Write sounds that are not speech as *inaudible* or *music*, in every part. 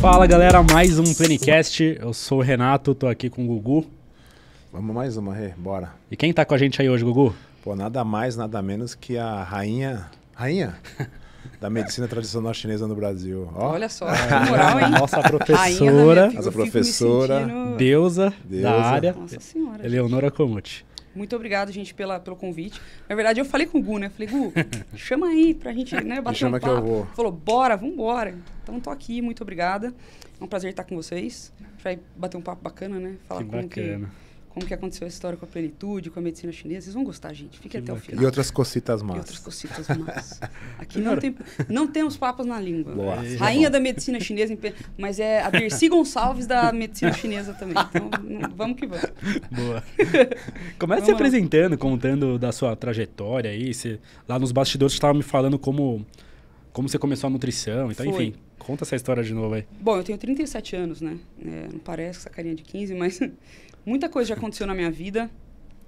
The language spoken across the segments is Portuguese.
Fala galera, mais um Plenicast. Eu sou o Renato, tô aqui com o Gugu. Vamos mais uma, Rê, bora. E quem tá com a gente aí hoje, Gugu? Pô, nada mais, nada menos que a rainha. Rainha? *laughs* da medicina tradicional chinesa no Brasil. Ó, Olha só, *laughs* que moral, hein? Nossa professora, Nossa professora, sentindo- deusa, Deusa. da área, Nossa senhora. Eleonora Komuti. Muito obrigado, gente, pela, pelo convite. Na verdade, eu falei com o Gu, né? Falei, Gu, *laughs* chama aí pra gente né, bater chama um que eu papo. vou. Falou, bora, vambora. Então, tô aqui, muito obrigada. É um prazer estar com vocês. A gente vai bater um papo bacana, né? Falar Que como bacana. que, como que aconteceu a história com a plenitude, com a medicina chinesa. Vocês vão gostar, gente. Fiquem Que até o final. E outras cocitas E más. outras cocitas más. Aqui não tem, não tem os papos na língua. Boa. Rainha da medicina chinesa, mas é a Dercy Gonçalves da medicina chinesa também. Então, vamos que vamos. Boa. *laughs* Começa se apresentando, contando da sua trajetória aí. Você, lá nos bastidores você estava me falando como, como você começou a nutrição. Então, Foi. enfim, conta essa história de novo aí. Bom, eu tenho 37 anos, né? É, não parece essa carinha de 15, mas muita coisa já aconteceu na minha vida.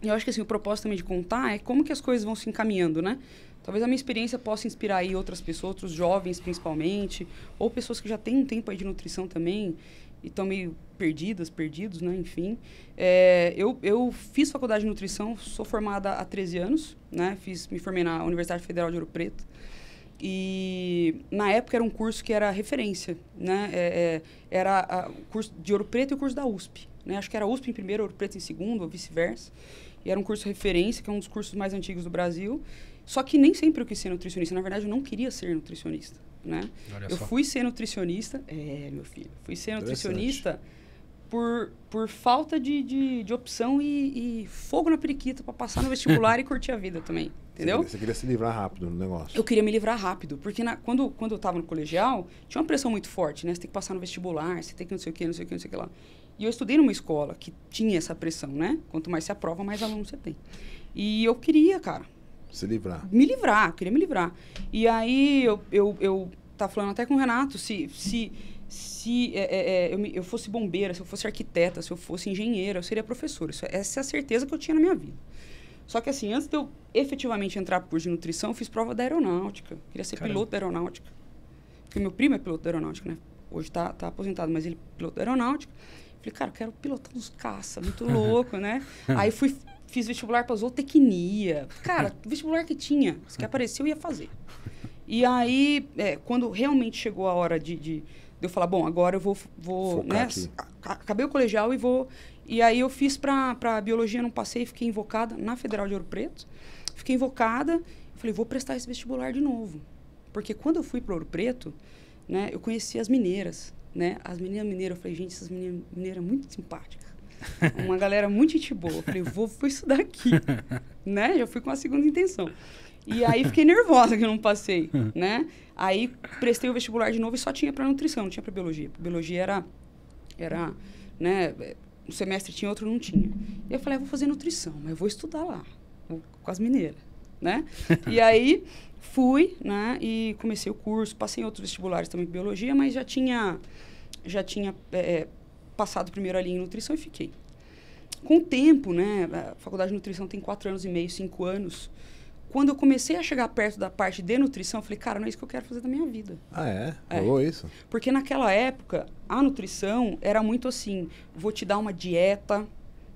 E eu acho que assim, o propósito também de contar é como que as coisas vão se encaminhando, né? Talvez a minha experiência possa inspirar aí outras pessoas, outros jovens principalmente, ou pessoas que já têm um tempo aí de nutrição também e estão meio perdidas, perdidos, né? Enfim. É, eu, eu fiz faculdade de nutrição, sou formada há 13 anos, né? Fiz, me formei na Universidade Federal de Ouro Preto. E na época era um curso que era referência, né? É, é, era o curso de Ouro Preto e o curso da USP, né? Acho que era USP em primeiro, Ouro Preto em segundo, ou vice-versa. E era um curso referência, que é um dos cursos mais antigos do Brasil. Só que nem sempre eu quis ser nutricionista. Na verdade, eu não queria ser nutricionista, né? Olha Eu só. fui ser nutricionista. É, meu filho. Fui ser nutricionista por, por falta de, de, de opção e, e fogo na periquita para passar no *laughs* vestibular e curtir a vida também. Entendeu? Você, você queria se livrar rápido no negócio. Eu queria me livrar rápido, porque na- quando, quando eu estava no colegial, tinha uma pressão muito forte, né? Você tem que passar no vestibular, você tem que não sei o que, não sei o que, não sei o que lá. E eu estudei numa escola que tinha essa pressão, né? Quanto mais se aprova, mais aluno você tem. E eu queria, cara, Se livrar. me livrar, eu queria me livrar. E aí eu, eu, eu tava falando até com o Renato, se, se, se é, é, é, eu, me- eu fosse bombeira, se eu fosse arquiteta, se eu fosse engenheira, eu seria professora. Isso- essa é a certeza que eu tinha na minha vida. Só que assim, antes de eu efetivamente entrar curso de nutrição, eu fiz prova da aeronáutica. Queria ser Caramba. piloto da aeronáutica. Porque meu primo é piloto da aeronáutica, né? Hoje tá, tá aposentado, mas ele é piloto da aeronáutica. Falei, cara, eu quero pilotar uns caça, muito louco, né? *laughs* Aí fui, fiz vestibular para zootecnia. Cara, *laughs* vestibular que tinha, se que apareceu, eu ia fazer. E aí, é, quando realmente chegou a hora de, de, de eu falar, bom, agora eu vou, vou Focar né? aqui. Acabei o colegial e vou. E aí eu fiz para para biologia, não passei, fiquei invocada na Federal de Ouro Preto. Fiquei invocada, falei, vou prestar esse vestibular de novo. Porque quando eu fui para Ouro Preto, né, eu conheci as mineiras, né? As meninas mineiras, eu falei, gente, essas meninas mineiras muito simpáticas. *laughs* Uma galera muito gente boa. Eu falei, vou, vou estudar aqui, *laughs* né? Já fui com a segunda intenção. E aí fiquei nervosa que eu não passei, *laughs* né? Aí prestei o vestibular de novo e só tinha para nutrição, não tinha para biologia. Biologia era era, né, um semestre tinha, outro não tinha. E eu falei, ah, vou fazer nutrição, mas eu vou estudar lá, com as mineiras, né? e aí fui, né, e comecei o curso, passei em outros vestibulares também de biologia, mas já tinha já tinha é, passado primeiro ali em nutrição e fiquei. Com o tempo, né, a faculdade de nutrição tem quatro anos e meio, cinco anos. Quando eu comecei a chegar perto da parte de nutrição, eu falei, cara, não é isso que eu quero fazer da minha vida. Ah, é? É. Rolou isso? Porque naquela época, a nutrição era muito assim: vou te dar uma dieta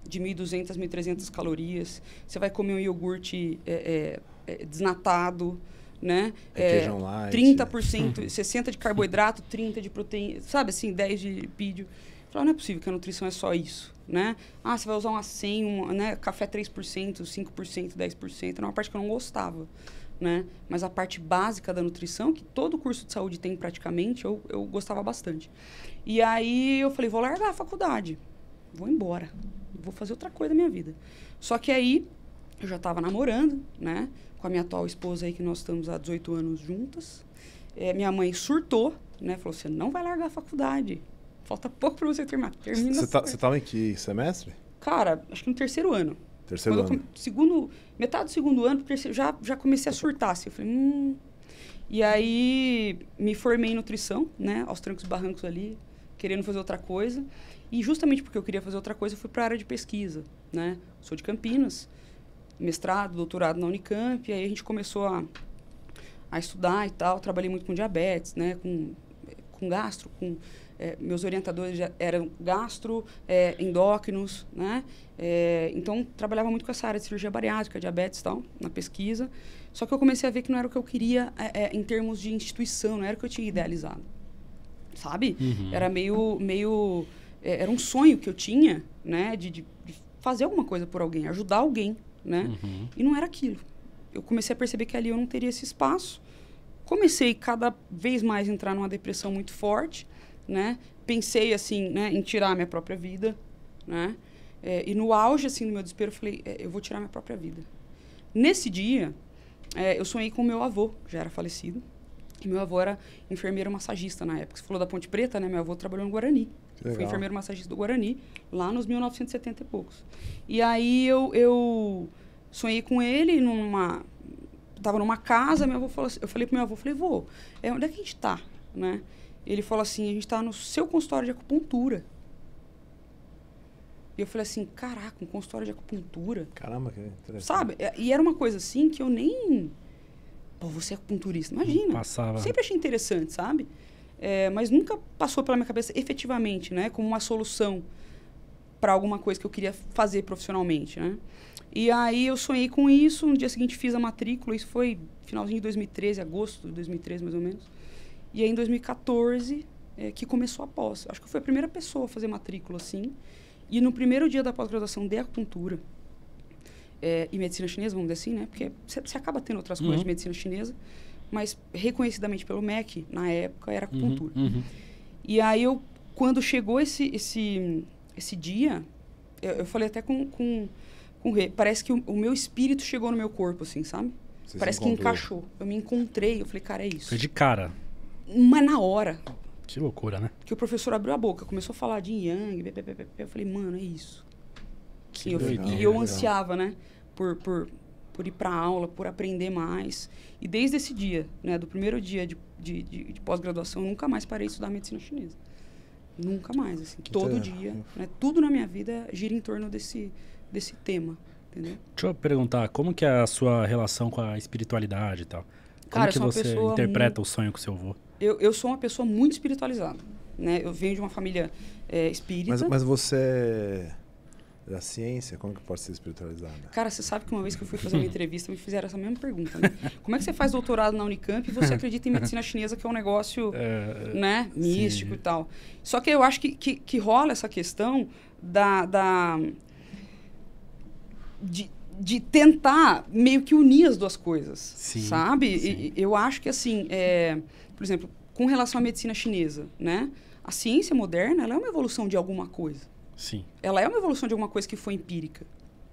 de 1.200, 1.300 calorias, você vai comer um iogurte é, é, é, desnatado, né? É queijão light. 30%, 60% de carboidrato, 30% de proteína, sabe assim, 10% de lipídio. Falei, não é possível que a nutrição é só isso, né? Ah, você vai usar uma 100, um, né? café 3%, 5%, 10%. Era uma parte que eu não gostava, né? Mas a parte básica da nutrição, que todo curso de saúde tem praticamente, eu, eu gostava bastante. E aí eu falei, vou largar a faculdade, vou embora, vou fazer outra coisa da minha vida. Só que aí eu já estava namorando, né? Com a minha atual esposa aí, que nós estamos há 18 anos juntas. Eh, minha mãe surtou, né? Falou, você não vai largar a faculdade. Falta pouco para você terminar. Termina Você tá, só. você tava em que semestre? Cara, acho que no terceiro ano. Terceiro Quando ano. come- segundo, metade do segundo ano, terceiro, já, já comecei a surtar. Assim, eu falei, hum. E aí me formei em nutrição, né? Aos trancos e barrancos ali, querendo fazer outra coisa. E justamente porque eu queria fazer outra coisa, eu fui para a área de pesquisa, né? Sou de Campinas, mestrado, doutorado na Unicamp. E aí a gente começou a, a estudar e tal. Trabalhei muito com diabetes, né? Com, com gastro, com... É, meus orientadores já eram gastro, é, endócrinos, né? É, então, trabalhava muito com essa área de cirurgia bariátrica, diabetes e tal, na pesquisa. Só que eu comecei a ver que não era o que eu queria em termos de instituição, não era o que eu tinha idealizado. Sabe? Uhum. Era meio... meio era um sonho que eu tinha, né? de, de fazer alguma coisa por alguém, ajudar alguém, né? Uhum. E não era aquilo. Eu comecei a perceber que ali eu não teria esse espaço. Comecei cada vez mais a entrar numa depressão muito forte, né? Pensei assim, né, em tirar a minha própria vida, né? É, e no auge assim do meu desespero, eu falei, é, eu vou tirar minha própria vida. Nesse dia, é, eu sonhei com meu avô, já era falecido. E meu avô era enfermeiro massagista na época. Você falou da Ponte Preta, né? Meu avô trabalhou no Guarani. Fui enfermeiro massagista do Guarani, lá nos 1970 e poucos. E aí eu, eu sonhei com ele numa. Tava numa casa, meu avô falou assim, eu falei pro meu avô, falei, vô, é, onde é que a gente tá? Né? Ele falou assim, a gente tá no seu consultório de acupuntura. E eu falei assim, caraca, um consultório de acupuntura. Caramba, que interessante. Sabe? E era uma coisa assim que eu nem. Pô, você é acupunturista, imagina. Passava. Sempre achei interessante, sabe? É, mas nunca passou pela minha cabeça efetivamente, né? Como uma solução para alguma coisa que eu queria fazer profissionalmente, né? E aí eu sonhei com isso, no dia seguinte fiz a matrícula, isso foi finalzinho de 2013, agosto de 2013 mais ou menos. E aí em 2014 é, que começou a pós. Acho que eu fui a primeira pessoa a fazer matrícula assim. E no primeiro dia da pós-graduação de acupuntura é, e medicina chinesa, vamos dizer assim, né? Porque você acaba tendo outras Uhum. coisas de medicina chinesa, mas reconhecidamente pelo MEC, na época, era acupuntura. Uhum, uhum. E aí eu, quando chegou esse, esse, esse dia, eu, eu falei até com, com, com o Rê, parece que o, o meu espírito chegou no meu corpo, assim, sabe? Você parece que encaixou. Eu me encontrei, eu falei, cara, é isso. Foi de cara. Mas na hora Que loucura, né? que o professor abriu a boca, começou a falar de Yang, eu falei, mano, é isso. Que E eu, e eu legal. ansiava, né? Por, por, por ir para aula, por aprender mais. E desde esse dia, né? Do primeiro dia de, de, de, de pós-graduação, eu nunca mais parei de estudar medicina chinesa. Nunca mais, assim. Todo dia. Né? Tudo na minha vida gira em torno desse, desse tema, entendeu? Deixa eu perguntar, como que é a sua relação com a espiritualidade e tal? Como Cara, que você interpreta o sonho com seu avô? Eu, eu sou uma pessoa muito espiritualizada, né? Eu venho de uma família é, espírita. Mas, mas você é da ciência, como que pode ser espiritualizada? Cara, você sabe que uma vez que eu fui fazer uma *laughs* entrevista, me fizeram essa mesma pergunta, né? Como é que você faz doutorado na Unicamp e você *laughs* acredita em medicina chinesa, que é um negócio, É, né, sim. místico e tal? Só que eu acho que, que, que rola essa questão da... da de, de tentar meio que unir as duas coisas, Sim, sabe? sim. E- eu acho que, assim, é, por exemplo, com relação à medicina chinesa, né? A ciência moderna, é uma evolução de alguma coisa. Sim, Ela é uma evolução de alguma coisa que foi empírica.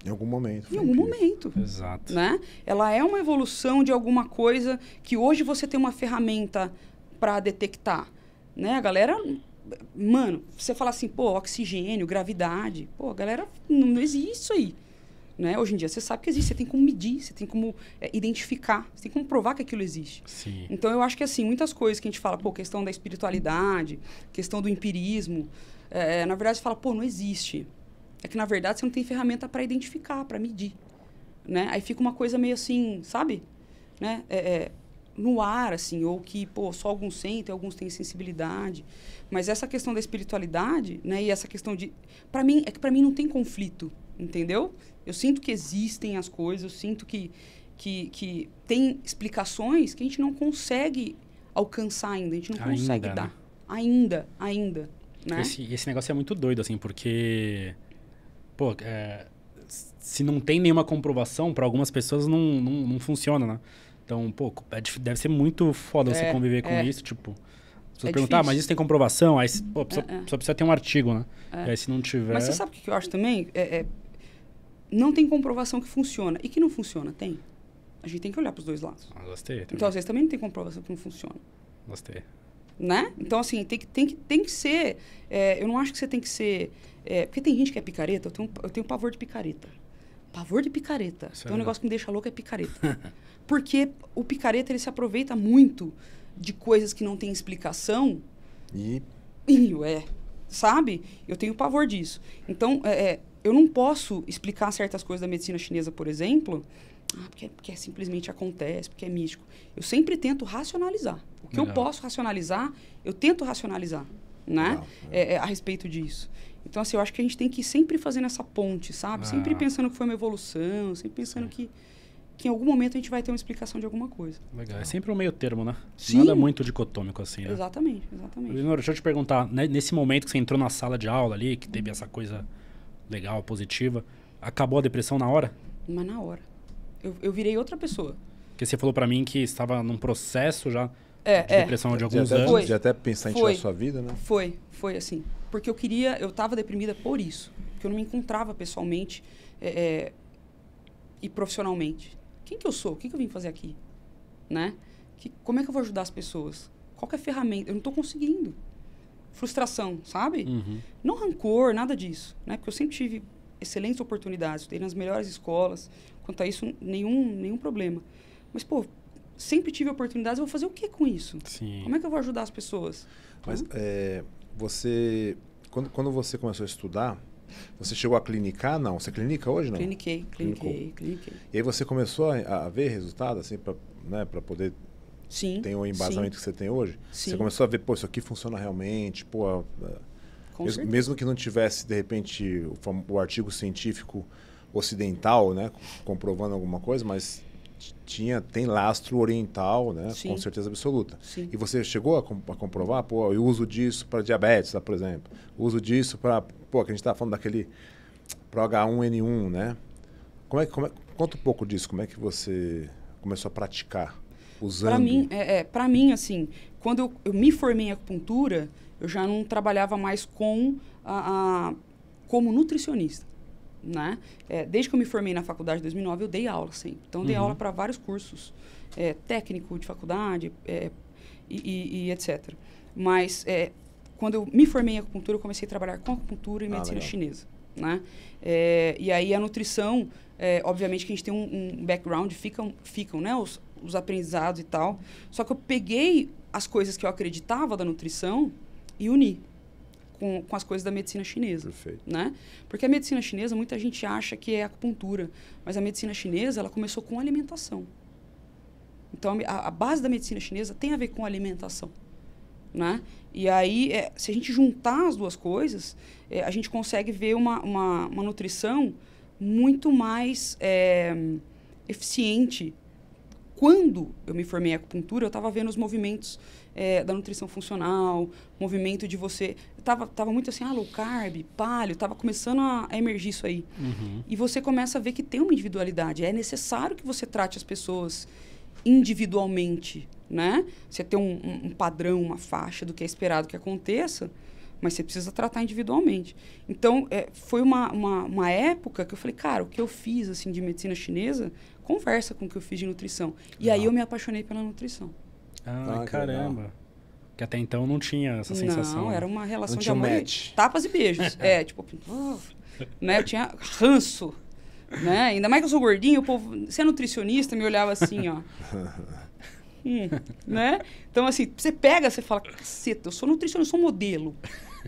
Em algum momento. Em algum empírico. momento exato. né? Ela é uma evolução de alguma coisa que hoje você tem uma ferramenta para detectar, né? A galera, mano, você fala assim, pô, oxigênio, gravidade, pô, a galera não, não existe isso aí, né? Hoje em dia você sabe que existe, você tem como medir, você tem como é, identificar, você tem como provar que aquilo existe. Sim. Então eu acho que assim, muitas coisas que a gente fala, pô, questão da espiritualidade, questão do empirismo, é, na verdade você fala, pô, não existe. É que na verdade você não tem ferramenta para identificar, para medir, né? Aí fica uma coisa meio assim, sabe? Né? É, é, no ar, assim, ou que, pô, só alguns sentem, alguns têm sensibilidade. Mas essa questão da espiritualidade, né? E essa questão de... para mim, é que para mim não tem conflito, entendeu? Eu sinto que existem as coisas, eu sinto que, que, que tem explicações que a gente não consegue alcançar ainda, a gente não Ainda, consegue né? dar. Ainda, ainda, né? Esse, esse negócio é muito doido, assim, porque. Pô, é, se não tem nenhuma comprovação, para algumas pessoas não, não, não funciona, né? Então, pô, é deve ser muito foda você É, conviver com é. isso, tipo. Você É perguntar, ah, mas isso tem comprovação? Aí, pô, precisa, É, é. só precisa ter um artigo, né? Aí, se não tiver. Mas você sabe o que eu acho também? É, não tem comprovação que funciona. E que não funciona, tem? A gente tem que olhar para os dois lados. Ah, gostei. Também. Então, às vezes, também não tem comprovação que não funciona. Gostei. Né? Então, assim, tem que, tem que, tem que ser... é, eu não acho que você tem que ser... é, porque tem gente que é picareta. Eu tenho, eu tenho pavor de picareta. Pavor de picareta. tem um Sério? negócio que me deixa louco, é picareta. *laughs* porque o picareta, ele se aproveita muito de coisas que não têm explicação E Ih, é. Sabe? Eu tenho pavor disso. Então, é, é, eu não posso explicar certas coisas da medicina chinesa, por exemplo, Ah, porque, porque simplesmente acontece, porque é místico. Eu sempre tento racionalizar. O que eu Legal. posso racionalizar, eu tento racionalizar, né? Legal, É, é, a respeito disso. Então, assim, eu acho que a gente tem que ir sempre fazendo essa ponte, sabe? Sempre Ah. pensando que foi uma evolução, sempre pensando que, que em algum momento a gente vai ter uma explicação de alguma coisa. Legal. É sempre um meio termo, né? Sim. Nada muito dicotômico assim, né? Exatamente, exatamente. Leonor, deixa eu te perguntar, né, nesse momento que você entrou na sala de aula ali, que teve essa coisa legal, positiva, acabou a depressão na hora? Mas na hora. Eu, eu virei outra pessoa. Porque você falou pra mim que estava num processo já É, de é. depressão de De alguns até, anos. De até pensar em Foi. tirar sua vida, né? Foi, foi assim. Porque eu queria, eu estava deprimida por isso. Porque eu não me encontrava pessoalmente é, é, e profissionalmente. Quem que eu sou? O que, que eu vim fazer aqui? Né? Que, como é que eu vou ajudar as pessoas? Qual que é a ferramenta? Eu não estou conseguindo. Frustração, sabe? Uhum. Não rancor, nada disso. Né? Porque eu sempre tive excelentes oportunidades. Estudei nas melhores escolas. Quanto a isso, nenhum, nenhum problema. Mas, pô, sempre tive oportunidades. Eu vou fazer o que com isso? Sim. Como é que eu vou ajudar as pessoas? Mas é, você, quando, quando você começou a estudar, você chegou a clinicar? Não. Você clinica hoje, não? Cliniquei, Clinicou. cliniquei, cliniquei. E aí você começou a, a ver resultado, assim, para né, pra poder Sim. ter o embasamento que você tem hoje? Sim. Você começou a ver, pô, isso aqui funciona realmente, pô... a- a- Com mesmo, mesmo que não tivesse, de repente, o, o artigo científico ocidental, né, comprovando alguma coisa, mas tinha, tem lastro oriental, né, Sim. com certeza absoluta. Sim. E você chegou a, com- a comprovar, pô, eu uso disso para diabetes, tá, por exemplo. Uso disso para, pô, que a gente tá falando daquele pro H1N1, né? Como é, que- como é, conta um pouco disso, como é que você começou a praticar usando? Para mim, é, é, pra mim, assim, quando eu, eu me formei em acupuntura, eu já não trabalhava mais com a, a- como nutricionista, né? É, desde que eu me formei na faculdade em 2009, eu dei aula sempre. Então, dei Uhum. aula para vários cursos, é, técnico de faculdade é, e, e- e etc. Mas, é, quando eu me formei em acupuntura, eu comecei a trabalhar com acupuntura e Ah, medicina legal. chinesa, né? É, e aí, a nutrição, é, obviamente que a gente tem um, um background, ficam, ficam né, os, os aprendizados e tal. Só que eu peguei as coisas que eu acreditava da nutrição e uni com, com as coisas da medicina chinesa Perfeito. né? Porque a medicina chinesa, muita gente acha que é acupuntura, mas a medicina chinesa, ela começou com alimentação. Então, a a base da medicina chinesa tem a ver com alimentação, né? E aí, é, se a gente juntar as duas coisas, é, a gente consegue ver uma, uma, uma nutrição muito mais é, eficiente. Quando eu me formei em acupuntura, eu estava vendo os movimentos é, da nutrição funcional, movimento de você. Tava, tava muito assim, ah, low carb, paleo, tava começando a, a emergir isso aí. Uhum. E você começa a ver que tem uma individualidade. É necessário que você trate as pessoas individualmente, né? Você tem um, um- um padrão, uma faixa do que é esperado que aconteça, mas você precisa tratar individualmente. Então, é, foi uma, uma, uma época que eu falei, cara, o que eu fiz assim de medicina chinesa conversa com o que eu fiz de nutrição. E aí eu me apaixonei pela nutrição. Ah, Ah, que caramba. Que até então não tinha essa sensação. Não, era uma relação Não de tinha amor. e match. Tapas e beijos. *laughs* é, tipo, uh, né? Eu tinha ranço. Né? Ainda mais que eu sou gordinho, o povo, você é nutricionista, me olhava assim, ó. *laughs* Hum, né? Então, assim, você pega, você fala, caceta, eu sou nutricionista, eu sou modelo.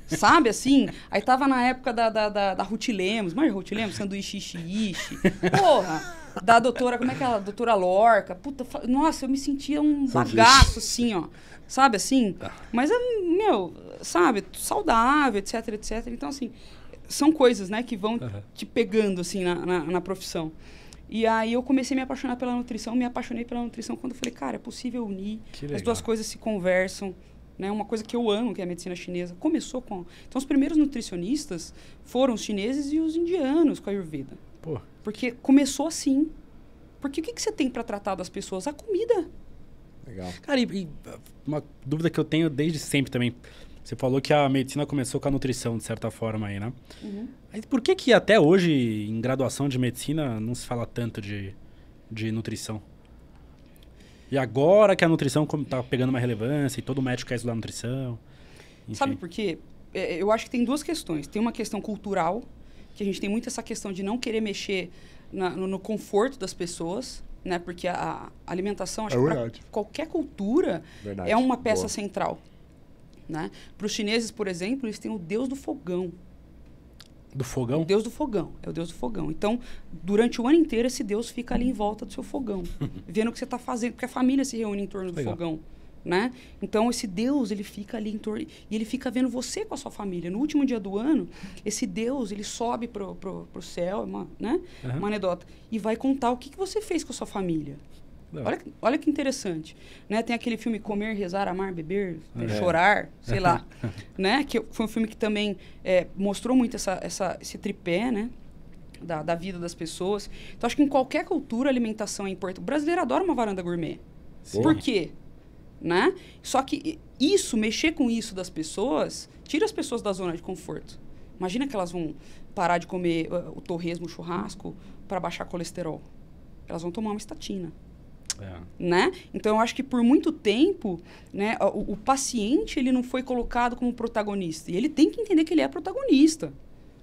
Sabe, assim? Aí tava na época da, da, da, da Ruth Lemos, mas Ruth Lemos, sanduíche ishi, ishi. Porra! Da doutora, como é que é ela? Doutora Lorca. Puta, nossa, eu me sentia um bagaço, assim, ó. Sabe, assim? Mas, é, meu, sabe, saudável, etc, etc. Então, assim, são coisas, né, que vão Aham. te pegando, assim, na, na, na profissão. E aí eu comecei a me apaixonar pela nutrição, me apaixonei pela nutrição quando eu falei, cara, é possível unir, as duas coisas se conversam, né? Uma coisa que eu amo, que é a medicina chinesa, começou com... Então, os primeiros nutricionistas foram os chineses e os indianos com a Ayurveda. Pô, Porque começou assim. Porque o que, que você tem para tratar das pessoas? A comida. Legal. Cara, e, e uma dúvida que eu tenho desde sempre também. Você falou que a medicina começou com a nutrição, de certa forma aí, né? Aí por que que até hoje, em graduação de medicina, não se fala tanto de, de nutrição? E agora que a nutrição como tá pegando uma relevância e todo médico quer estudar nutrição. Enfim. Sabe por quê? É, eu acho que tem duas questões. Tem uma questão cultural, que a gente tem muito essa questão de não querer mexer na- no, no conforto das pessoas, né? Porque a, a alimentação, acho É que qualquer cultura, Verdade. é uma peça Boa. central. Né? Para os chineses, por exemplo, eles têm o deus do fogão. Do fogão? O deus do fogão. É o deus do fogão. Então, durante o ano inteiro, esse deus fica ali em volta do seu fogão, *laughs* vendo o que você está fazendo, porque a família se reúne em torno do Legal. fogão. Né? Então, esse Deus, ele fica ali em torno... E ele fica vendo você com a sua família. No último dia do ano, esse Deus, ele sobe pro, pro, pro céu, é uma, né? Aham. uma anedota, e vai contar o que, que você fez com a sua família. Não. Olha, que- olha que interessante. Né? Tem aquele filme Comer, Rezar, Amar, Beber, É. Chorar, sei lá. *laughs* né? Que foi um filme que também é, mostrou muito essa, essa, esse tripé, né? Da, da vida das pessoas. Então, acho que em qualquer cultura, a alimentação é importante. O brasileiro adora uma varanda gourmet. Sim. Por quê? Né? Só que isso, mexer com isso das pessoas, tira as pessoas da zona de conforto. Imagina que elas vão parar de comer uh, o torresmo, o churrasco, para baixar colesterol. Elas vão tomar uma estatina É. né? Então eu acho que por muito tempo, né, o, o paciente ele não foi colocado como protagonista e ele tem que entender que ele é protagonista.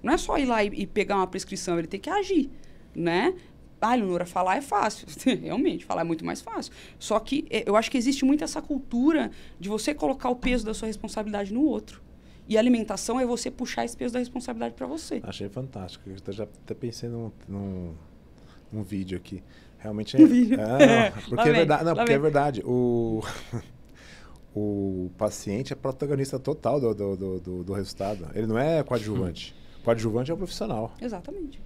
Não é só ir lá e, e pegar uma prescrição, ele tem que agir, né? Ah, Leonora, falar é fácil. *laughs* Realmente, falar é muito mais fácil. Só que eh, eu acho que existe muito essa cultura de você colocar o peso da sua responsabilidade no outro. E a alimentação é você puxar esse peso da responsabilidade para você. Achei fantástico. Eu já até pensei num, num, num vídeo aqui. Realmente é. *laughs* Um vídeo. É, *laughs* não, porque é verdade. Não, porque é verdade. O, o paciente é protagonista total do, do, do, do- do resultado. Ele não é coadjuvante. Coadjuvante é o profissional. Exatamente.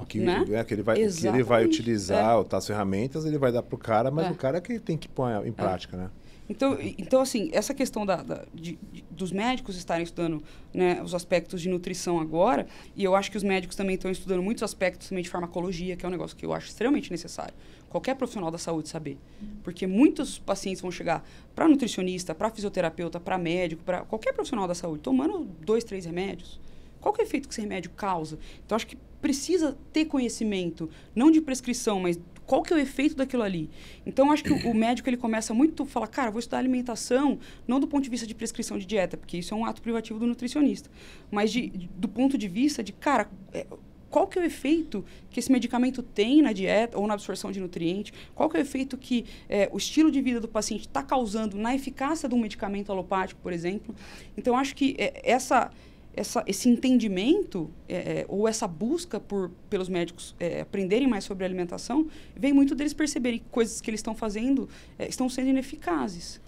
O que, Né? é, que ele vai, o que ele vai Exatamente. utilizar, as ferramentas, ele vai dar pro cara, mas É. o cara é que tem que pôr em prática, né? Então, então assim, essa questão da, da- de- de- dos médicos estarem estudando né, os aspectos de nutrição agora, e eu acho que os médicos também estão estudando muitos aspectos também de farmacologia, que é um negócio que eu acho extremamente necessário. Qualquer profissional da saúde saber. Porque muitos pacientes vão chegar para nutricionista, para fisioterapeuta, para médico, para qualquer profissional da saúde, tomando dois, três remédios. Qual que é o efeito que esse remédio causa? Então, acho que precisa ter conhecimento, não de prescrição, mas qual que é o efeito daquilo ali. Então, acho que o, médico ele começa muito a falar, cara, vou estudar alimentação, não do ponto de vista de prescrição de dieta, porque isso é um ato privativo do nutricionista, mas de, de- do ponto de vista de, cara, é, qual que é o efeito que esse medicamento tem na dieta ou na absorção de nutrientes? Qual que é o efeito que é, o estilo de vida do paciente está causando na eficácia de um medicamento alopático, por exemplo? Então, acho que é, essa essa, esse entendimento é, é, ou essa busca por, pelos médicos é, aprenderem mais sobre alimentação vem muito deles perceberem que coisas que eles estão fazendo é, estão sendo ineficazes.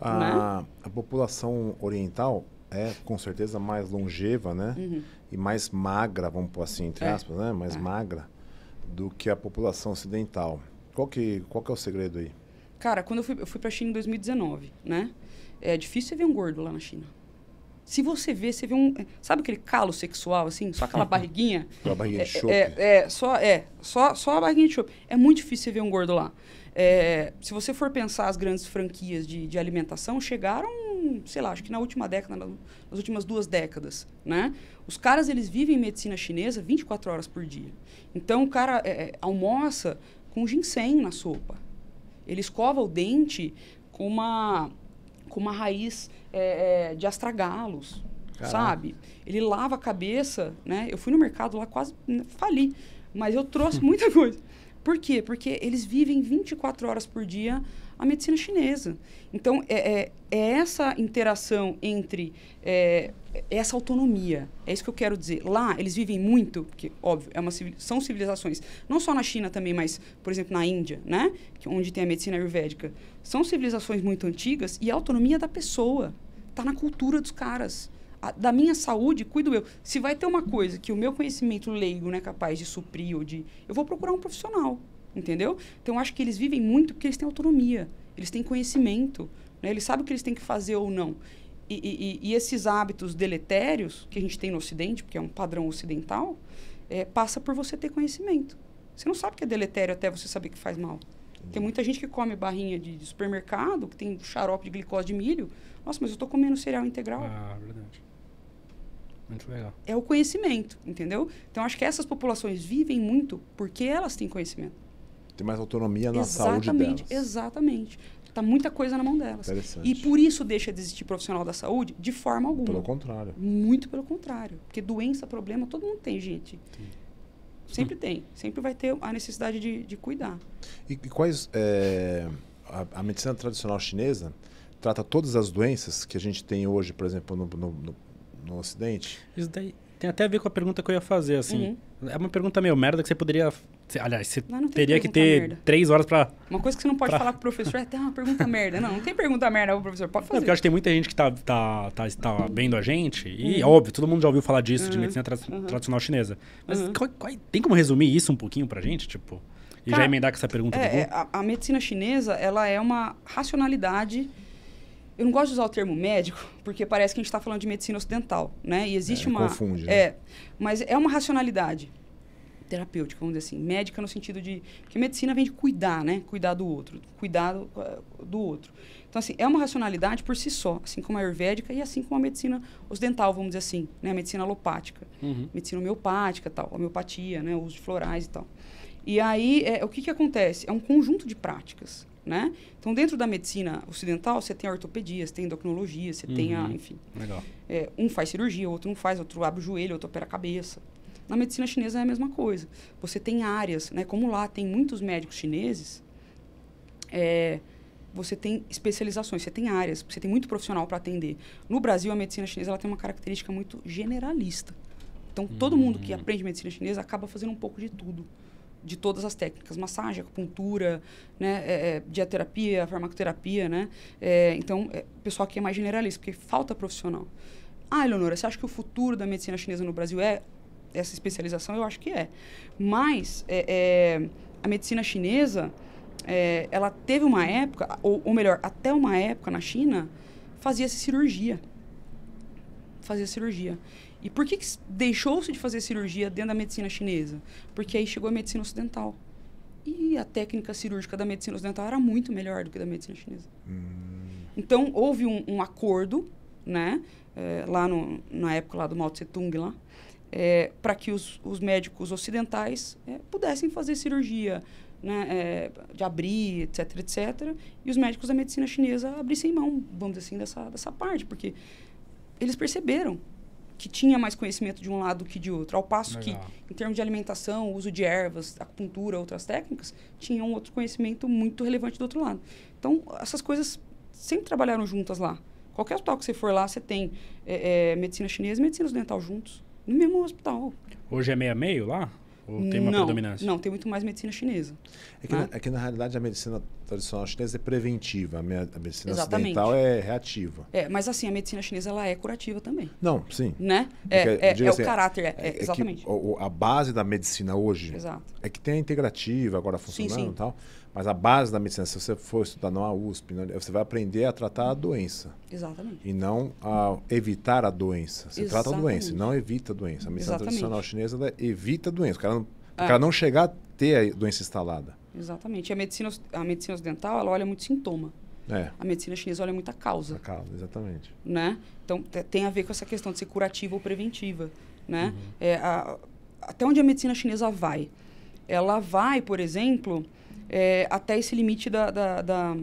A, a população oriental é com certeza mais longeva, né? Uhum. E mais magra, vamos pôr assim, entre É. aspas, né? Mais É. magra do que a população ocidental. Qual que, qual que é o segredo aí? Cara, quando eu fui, eu fui para a China em 2019, né? É difícil ver um gordo lá na China. Se você vê, você vê um. Sabe aquele calo sexual, assim? Só aquela *laughs* barriguinha? Aquela barriguinha de chope? É, é, só, é só, só a barriguinha de chope. É muito difícil você ver um gordo lá. É, se você for pensar as grandes franquias de, de alimentação, chegaram, sei lá, acho que na última década, na- nas últimas duas décadas, né? Os caras, eles vivem medicina chinesa 24 horas por dia. Então, o cara é, é, almoça com ginseng na sopa. Ele escova o dente com uma, com uma raiz é, é, de astragalos, Caraca. sabe? Ele lava a cabeça, né? Eu fui no mercado lá, quase fali, mas eu trouxe *laughs* muita coisa. Por quê? Porque eles vivem 24 horas por dia a medicina chinesa. Então, é, é, é essa interação entre é, essa autonomia. É isso que eu quero dizer. Lá, eles vivem muito, porque, óbvio, é uma são civilizações, não só na China também, mas, por exemplo, na Índia, né? Que, onde tem a medicina ayurvédica. São civilizações muito antigas e a autonomia da pessoa está na cultura dos caras. A- da minha saúde, cuido eu. Se vai ter uma coisa que o meu conhecimento leigo não é capaz de suprir ou de. Eu vou procurar um profissional. Entendeu? Então, eu acho que eles vivem muito porque eles têm autonomia. Eles têm conhecimento. Né? Eles sabem o que eles têm que fazer ou não. E, e- e- esses hábitos deletérios que a gente tem no Ocidente, porque é um padrão ocidental, é, passa por você ter conhecimento. Você não sabe que é deletério até você saber que faz mal. Tem muita gente que come barrinha de, de supermercado, que tem xarope de glicose de milho. Nossa, mas eu estou comendo cereal integral. Ah, verdade. Muito legal. É o conhecimento, entendeu? Então, acho que essas populações vivem muito porque elas têm conhecimento. Tem mais autonomia na saúde exatamente, delas. exatamente. Tá muita coisa na mão delas. Interessante. E por isso deixa de existir profissional da saúde de forma alguma. Pelo contrário. Muito pelo contrário. Porque doença, problema, todo mundo tem, gente. Sim. Sempre tem. Sempre vai ter a necessidade de, de cuidar. E, e quais. é, a, a medicina tradicional chinesa trata todas as doenças que a gente tem hoje, por exemplo, no, no, no- no Ocidente? Isso daí tem até a ver com a pergunta que eu ia fazer, assim. É uma pergunta meio merda que você poderia. Aliás, você Não, não teria que ter merda. três horas pra. Uma coisa que você não pode Pra- falar com o professor é até uma pergunta merda. Não, não tem pergunta merda, o professor pode Não, fazer. porque eu acho que tem muita gente que tá, tá, tá, tá vendo a gente, e Uhum. óbvio, todo mundo já ouviu falar disso, de Uhum. medicina tra- Uhum. tradicional chinesa. Mas Uhum. qual- qual- tem como resumir isso um pouquinho pra gente? Tipo, e já Cara, emendar com essa pergunta do É, é, a, a medicina chinesa, ela é uma racionalidade. Eu não gosto de usar o termo médico, porque parece que a gente está falando de medicina ocidental, né? E existe É, uma. confunde, né? É, mas é uma racionalidade terapêutica, vamos dizer assim, médica no sentido de. Porque medicina vem de cuidar, né? Cuidar do outro, cuidar do, eh, do outro. Então, assim, é uma racionalidade por si só, assim como a ayurvédica e assim como a medicina ocidental, vamos dizer assim, né? A medicina alopática Uhum. medicina homeopática, tal, homeopatia, né, o uso de florais e tal. E aí, é, o que que acontece? É um conjunto de práticas, né? Então, dentro da medicina ocidental, você tem a ortopedia, você tem endocrinologia, você tem a, Uhum. enfim, Legal. é, um faz cirurgia, outro não faz, outro abre o joelho, outro opera a cabeça. Na medicina chinesa é a mesma coisa. Você tem áreas, né? Como lá tem muitos médicos chineses, é, você tem especializações, você tem áreas, você tem muito profissional para atender. No Brasil, a medicina chinesa ela tem uma característica muito generalista. Então, todo mundo que aprende medicina chinesa acaba fazendo um pouco de tudo, de todas as técnicas, massagem, acupuntura, né, é, é, diaterapia, farmacoterapia, né? É, então, é, pessoal aqui é mais generalista, porque falta profissional. Ah, Eleonora, você acha que o futuro da medicina chinesa no Brasil é essa especialização? Eu acho que é. Mas é, é, a medicina chinesa, é, ela teve uma época, ou, ou melhor, até uma época na China, fazia-se cirurgia. Fazia cirurgia. E por que, que deixou-se de fazer cirurgia dentro da medicina chinesa? Porque aí chegou a medicina ocidental. E a técnica cirúrgica da medicina ocidental era muito melhor do que da medicina chinesa. Então, houve um, um acordo, né, eh, lá no, na época lá do Mao Tse Tung, lá, para que os, os médicos ocidentais eh, pudessem fazer cirurgia né, eh, de abrir, etc, etc, e os médicos da medicina chinesa abrissem mão, vamos dizer assim, dessa, dessa parte, porque eles perceberam que tinha mais conhecimento de um lado que de outro, ao passo Legal. que, em termos de alimentação, uso de ervas, acupuntura, outras técnicas, tinham um outro conhecimento muito relevante do outro lado. Então, essas coisas sempre trabalharam juntas lá. Qualquer hospital que você for lá, você tem é, é, medicina chinesa e medicina ocidental juntos, no mesmo hospital. Hoje é meio a meio lá? Ou tem uma não, predominância? Não, tem muito mais medicina chinesa. É que, né? na, é que, na realidade a medicina tradicional chinesa é preventiva, a, me- a medicina Exatamente. ocidental é reativa. É, mas assim, a medicina chinesa ela é curativa também, Não, sim. né? É É, é, é assim, o caráter, é, É, é, que exatamente. o- o- a base da medicina hoje Exato. é que tem a integrativa agora funcionando sim. e tal, mas a base da medicina, se você for estudar na USP, né, você vai aprender a tratar a doença Exatamente. e não a evitar a doença. Você trata a doença, Exatamente. não evita a doença. A medicina Exatamente. tradicional chinesa evita a doença. O cara, não, o É. cara não chegar a ter a doença instalada. Exatamente. E a medicina, a medicina ocidental, ela olha muito sintoma. É, A medicina chinesa olha muito a causa. a causa, exatamente. né? Então te- tem a ver com essa questão de ser curativa ou preventiva, né? Uhum. É, a- até onde a medicina chinesa vai? Ela vai, por exemplo, é, até esse limite da, da, da,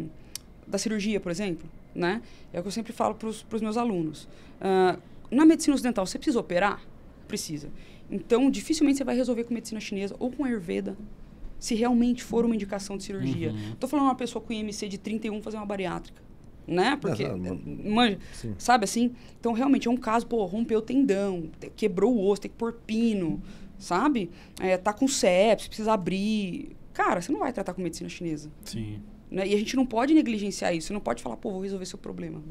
da cirurgia, por exemplo, né? É o que eu sempre falo para os meus alunos. Ah, na medicina ocidental, você precisa operar? Precisa. Então, dificilmente você vai resolver com medicina chinesa ou com Ayurveda, se realmente for uma indicação de cirurgia. Estou falando uma pessoa com IMC de 31 fazer uma bariátrica, né? Porque, não, não. eh, manja. Sabe assim? Então, realmente, é um caso, pô, rompeu o tendão, te- quebrou o osso, tem que pôr pino, sabe? É, tá com sepsis, precisa abrir. Cara, você não vai tratar com medicina chinesa. Sim, Né? E a gente não pode negligenciar isso. Você não pode falar, pô, vou resolver seu problema.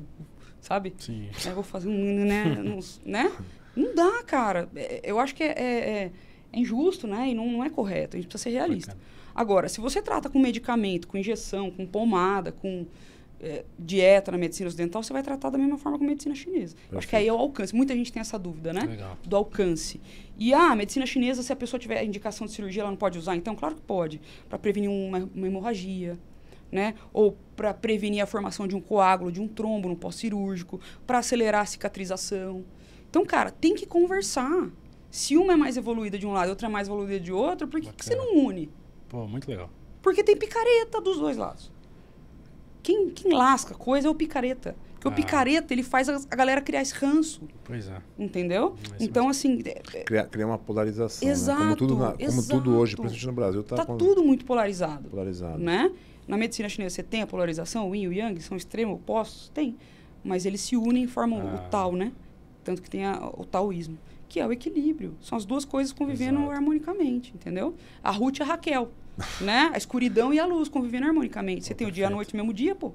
Sabe? sim. É, vou fazer um, né? Não, né? Não dá, cara. É, eu acho que é, é- é- é injusto, né? E não, não é correto. A gente precisa ser realista. Agora, se você trata com medicamento, com injeção, com pomada, com é, dieta na medicina ocidental, você vai tratar da mesma forma com a medicina chinesa. Eu acho que aí é o alcance. Muita gente tem essa dúvida, né? Legal. Do alcance. E ah, a medicina chinesa, se a pessoa tiver indicação de cirurgia, ela não pode usar? Então, claro que pode. Para prevenir uma, uma hemorragia, né? Ou para prevenir a formação de um coágulo, de um trombo no pós-cirúrgico, para acelerar a cicatrização. Então, cara, tem que conversar. Se uma é mais evoluída de um lado e outra é mais evoluída de outro, por que, que você não une? Pô, muito legal. Porque tem picareta dos dois lados. Quem, quem lasca coisa é o picareta. Porque Ah. o picareta, ele faz a, a galera criar esse ranço, Pois é. entendeu? Isso então, assim, é- é- Criar, criar uma polarização. né? Exato, Como, tudo, na- como tudo hoje, principalmente no Brasil, está tá tudo muito polarizado, polarizado. né? Na medicina chinesa você tem a polarização, o yin e o yang, são extremos opostos? Tem. Mas eles se unem e formam Ah. o Tao, né? Tanto que tem a- o taoísmo, que é o equilíbrio. São as duas coisas convivendo Exato. harmonicamente, entendeu? A Ruth e a Raquel, *laughs* né? A escuridão e a luz convivendo harmonicamente. Você tem o dia e a perfeito. noite no mesmo dia, pô.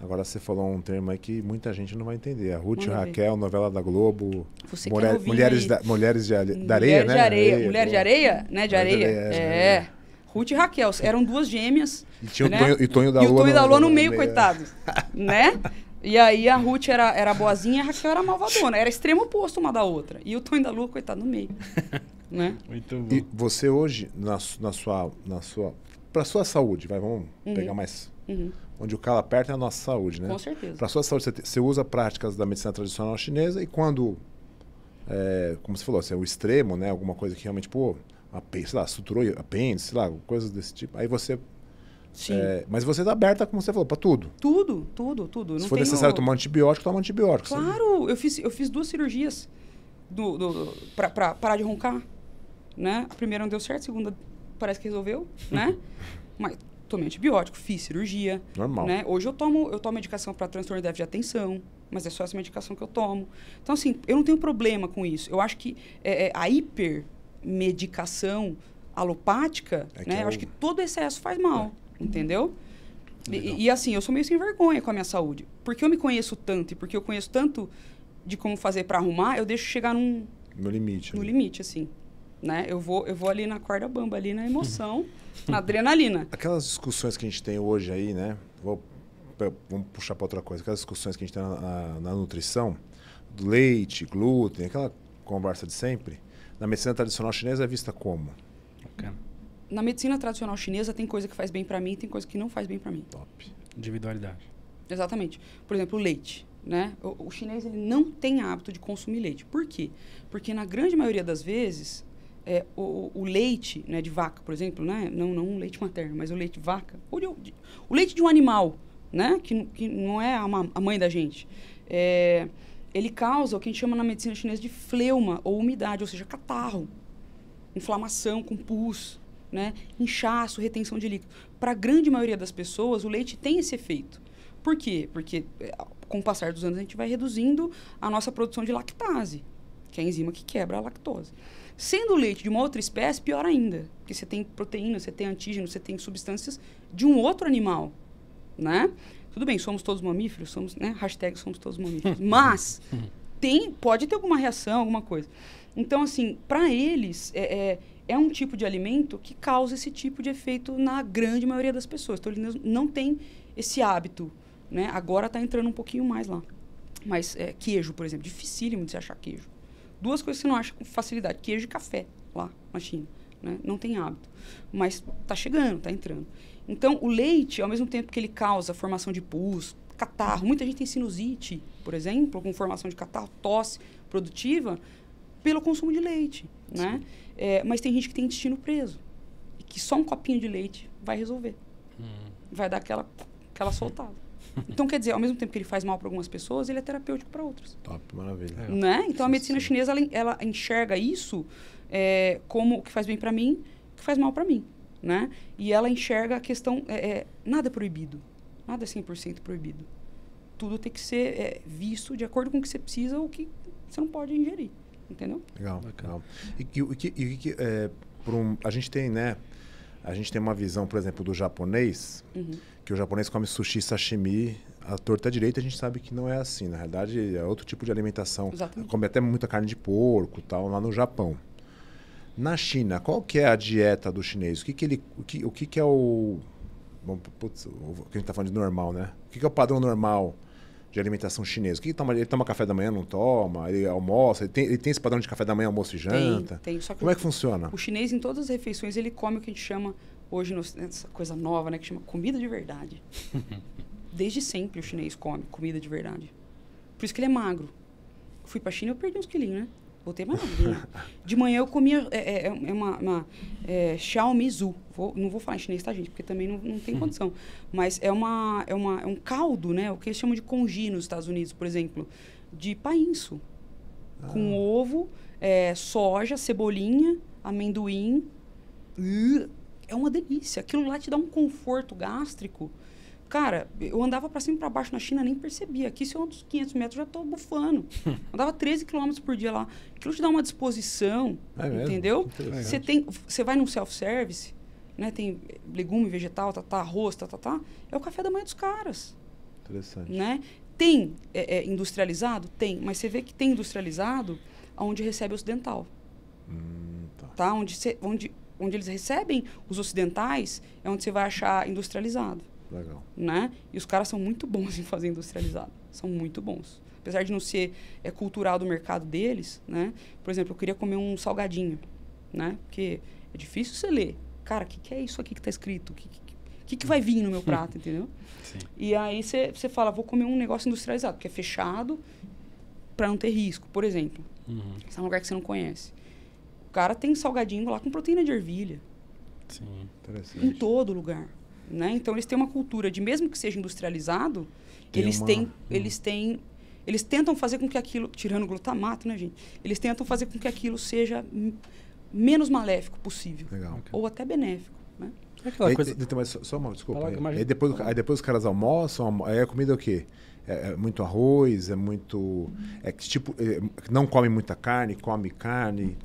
Agora você falou um termo aí que muita gente não vai entender. A Ruth e ver. Raquel, novela da Globo. É mulher- mulheres, da, mulheres de, da Mulher areia, de né? areia. Mulher de areia, né? De Mulher de areia. areia, é. né? Ruth e Raquel eram duas gêmeas. E tinha o né? Tonho, e Tonho da e Lua. o Tonho da Lua no no meio, meio, coitado. *laughs* né? E aí a Ruth era, era boazinha e a Raquel era malvadona. Era extremo oposto uma da outra. E o Tonho da Lua, coitado, no meio. *laughs* né? Muito bom. E você hoje, na, na sua. Na sua pra sua saúde, vai, vamos pegar mais. Uhum. Onde o calo aperta é a nossa saúde, né? Com certeza. Para sua saúde, você, te- você usa práticas da medicina tradicional chinesa e quando, é, como você falou, assim, é o extremo, né? Alguma coisa que realmente, pô, apê- sei lá, suturou apêndice, sei lá, coisas desse tipo. Aí você. Sim. é, mas você tá aberta, como você falou, para tudo. Tudo, tudo, tudo. Se Não for tenho- necessário tomar antibiótico, toma antibiótico. sabe? Claro, eu fiz, eu fiz duas cirurgias do, do, pra parar de roncar. Né? A primeira não deu certo, a segunda parece que resolveu, né? *laughs* Mas tomei antibiótico, fiz cirurgia. Normal. Né? Hoje eu tomo, eu tomo medicação para transtorno de déficit de atenção, mas é só essa medicação que eu tomo. Então, assim, eu não tenho problema com isso. Eu acho que é, é, a hipermedicação alopática, É né? é eu acho que todo excesso faz mal, entendeu? E, e, assim, eu sou meio sem vergonha com a minha saúde. Porque eu me conheço tanto e porque eu conheço tanto de como fazer para arrumar, eu deixo chegar num, No limite. no né? limite, assim. Né? Eu, vou, eu vou ali na corda bamba, ali na *laughs* emoção, na adrenalina. Aquelas discussões que a gente tem hoje aí, né? Vou, vamos puxar para outra coisa. Aquelas discussões que a gente tem na, na- na nutrição, do leite, glúten, aquela conversa de sempre. Na medicina tradicional chinesa é vista como? Bacana. Na medicina tradicional chinesa tem coisa que faz bem para mim e tem coisa que não faz bem para mim. Top. Individualidade. Exatamente. Por exemplo, o leite. Né? O, o chinês ele não tem hábito de consumir leite. Por quê? Porque na grande maioria das vezes, é, o, o leite né, de vaca, por exemplo, né? não, não o leite materno, mas o leite de vaca, ou de- de- o leite de um animal, né? que, que não é a, a mãe da gente, é, ele causa o que a gente chama na medicina chinesa de fleuma ou umidade, ou seja, catarro, inflamação com pus, né? inchaço, retenção de líquido. Para a grande maioria das pessoas, o leite tem esse efeito. Por quê? Porque é, com o passar dos anos a gente vai reduzindo a nossa produção de lactase, que é a enzima que quebra a lactose. Sendo o leite de uma outra espécie, pior ainda, porque você tem proteína, você tem antígeno, você tem substâncias de um outro animal, né? Tudo bem, somos todos mamíferos, somos, né? Hashtag somos todos mamíferos. *laughs* Mas tem, pode ter alguma reação, alguma coisa. Então, assim, para eles, é, é, é um tipo de alimento que causa esse tipo de efeito na grande maioria das pessoas. Então, eles não têm esse hábito, né? Agora está entrando um pouquinho mais lá. Mas é, queijo, por exemplo, dificílimo de se achar queijo. Duas coisas que você não acha com facilidade: queijo e café lá na China. Né? Não tem hábito. Mas está chegando, está entrando. Então, o leite, ao mesmo tempo que ele causa formação de pus, catarro, muita gente tem sinusite, por exemplo, com formação de catarro, tosse produtiva, pelo consumo de leite, né? É, mas tem gente que tem intestino preso e que só um copinho de leite vai resolver, vai dar aquela aquela soltada. *laughs* Então, quer dizer, ao mesmo tempo que ele faz mal para algumas pessoas, ele é terapêutico para outras. Top, maravilha. É. Né? Então, a medicina sim. chinesa, ela, ela enxerga isso é, como o que faz bem para mim, o que faz mal para mim. Né? E ela enxerga a questão... É, é, nada é proibido. Nada é 100% proibido. Tudo tem que ser é, visto de acordo com o que você precisa ou o que você não pode ingerir. Entendeu? Legal, legal. E, que- o que- e o que- é, por um- a gente tem, né? A gente tem uma visão, por exemplo, do japonês, Uhum. que o japonês come sushi, sashimi, a torta direita, a gente sabe que não é assim. Na realidade, é outro tipo de alimentação. Exatamente. Come até muita carne de porco, tal, lá no Japão. Na China, qual que é a dieta do chinês? O que que ele, o que, o que que é o, bom, putz, o que a gente tá falando de normal, né? O que que é o padrão normal de alimentação chinesa? O que, que toma? Ele toma café da manhã, não toma? Ele almoça? Ele tem, ele tem esse padrão de café da manhã, almoço e janta? Tem, tem. Só que Como o- é que funciona? O chinês, em todas as refeições, ele come o que a gente chama, hoje, no- nessa coisa nova, né? Que chama comida de verdade. *laughs* Desde sempre o chinês come comida de verdade. Por isso que ele é magro. Fui pra China e eu perdi uns quilinhos, né? Voltei mais magrinha. De manhã eu comia é, é, é uma, uma é, xiaomizu. Vou, não vou falar em chinês, tá, gente? Porque também não, não tem *laughs* condição. Mas é, uma, é, uma, é um caldo, né? O que eles chamam de congee nos Estados Unidos, por exemplo. De painço. Com ovo, é, soja, cebolinha, amendoim. Uh, É uma delícia. Aquilo lá te dá um conforto gástrico. Cara, eu andava para cima e para baixo na China, nem percebia. Aqui, se eu ando uns 500 metros, já tô bufando. *laughs* andava 13 quilômetros por dia lá. Aquilo te dá uma disposição, É entendeu? Você tem, você vai num self-service, né? Tem legume, vegetal, tá, tá, arroz, tá, tá, tá. É o café da manhã dos caras, Interessante. né? Tem é, é, industrializado? Tem. Mas você vê que tem industrializado onde recebe ocidental, Hum, tá. tá? Onde, cê, onde, onde eles recebem os ocidentais é onde você vai achar industrializado Legal. né? E os caras são muito bons *laughs* em fazer industrializado. São muito bons. Apesar de não ser é, cultural do mercado deles, né? Por exemplo, eu queria comer um salgadinho, né? Porque é difícil você ler. Cara, o que, que é isso aqui que tá escrito? O que, que, que, vai vir no meu *laughs* prato, entendeu? Sim. E aí você fala, vou comer um negócio industrializado, que é fechado para não ter risco. Por exemplo, Uhum. você é um lugar que você não conhece. O cara tem salgadinho lá com proteína de ervilha Sim. em Interessante. todo lugar, né? Então eles têm uma cultura de mesmo que seja industrializado, Tem eles uma- têm, hum. eles têm, eles tentam fazer com que aquilo, tirando o glutamato, né, gente? Eles tentam fazer com que aquilo seja menos maléfico possível Legal. ou até benéfico, né? É aquela Aí, coisa. só- só uma, desculpa. Fala, aí, imagina. aí depois, aí depois os caras almoçam, almo- aí a comida é o quê? É, é muito arroz, é muito. É que tipo. é, não come muita carne, come carne.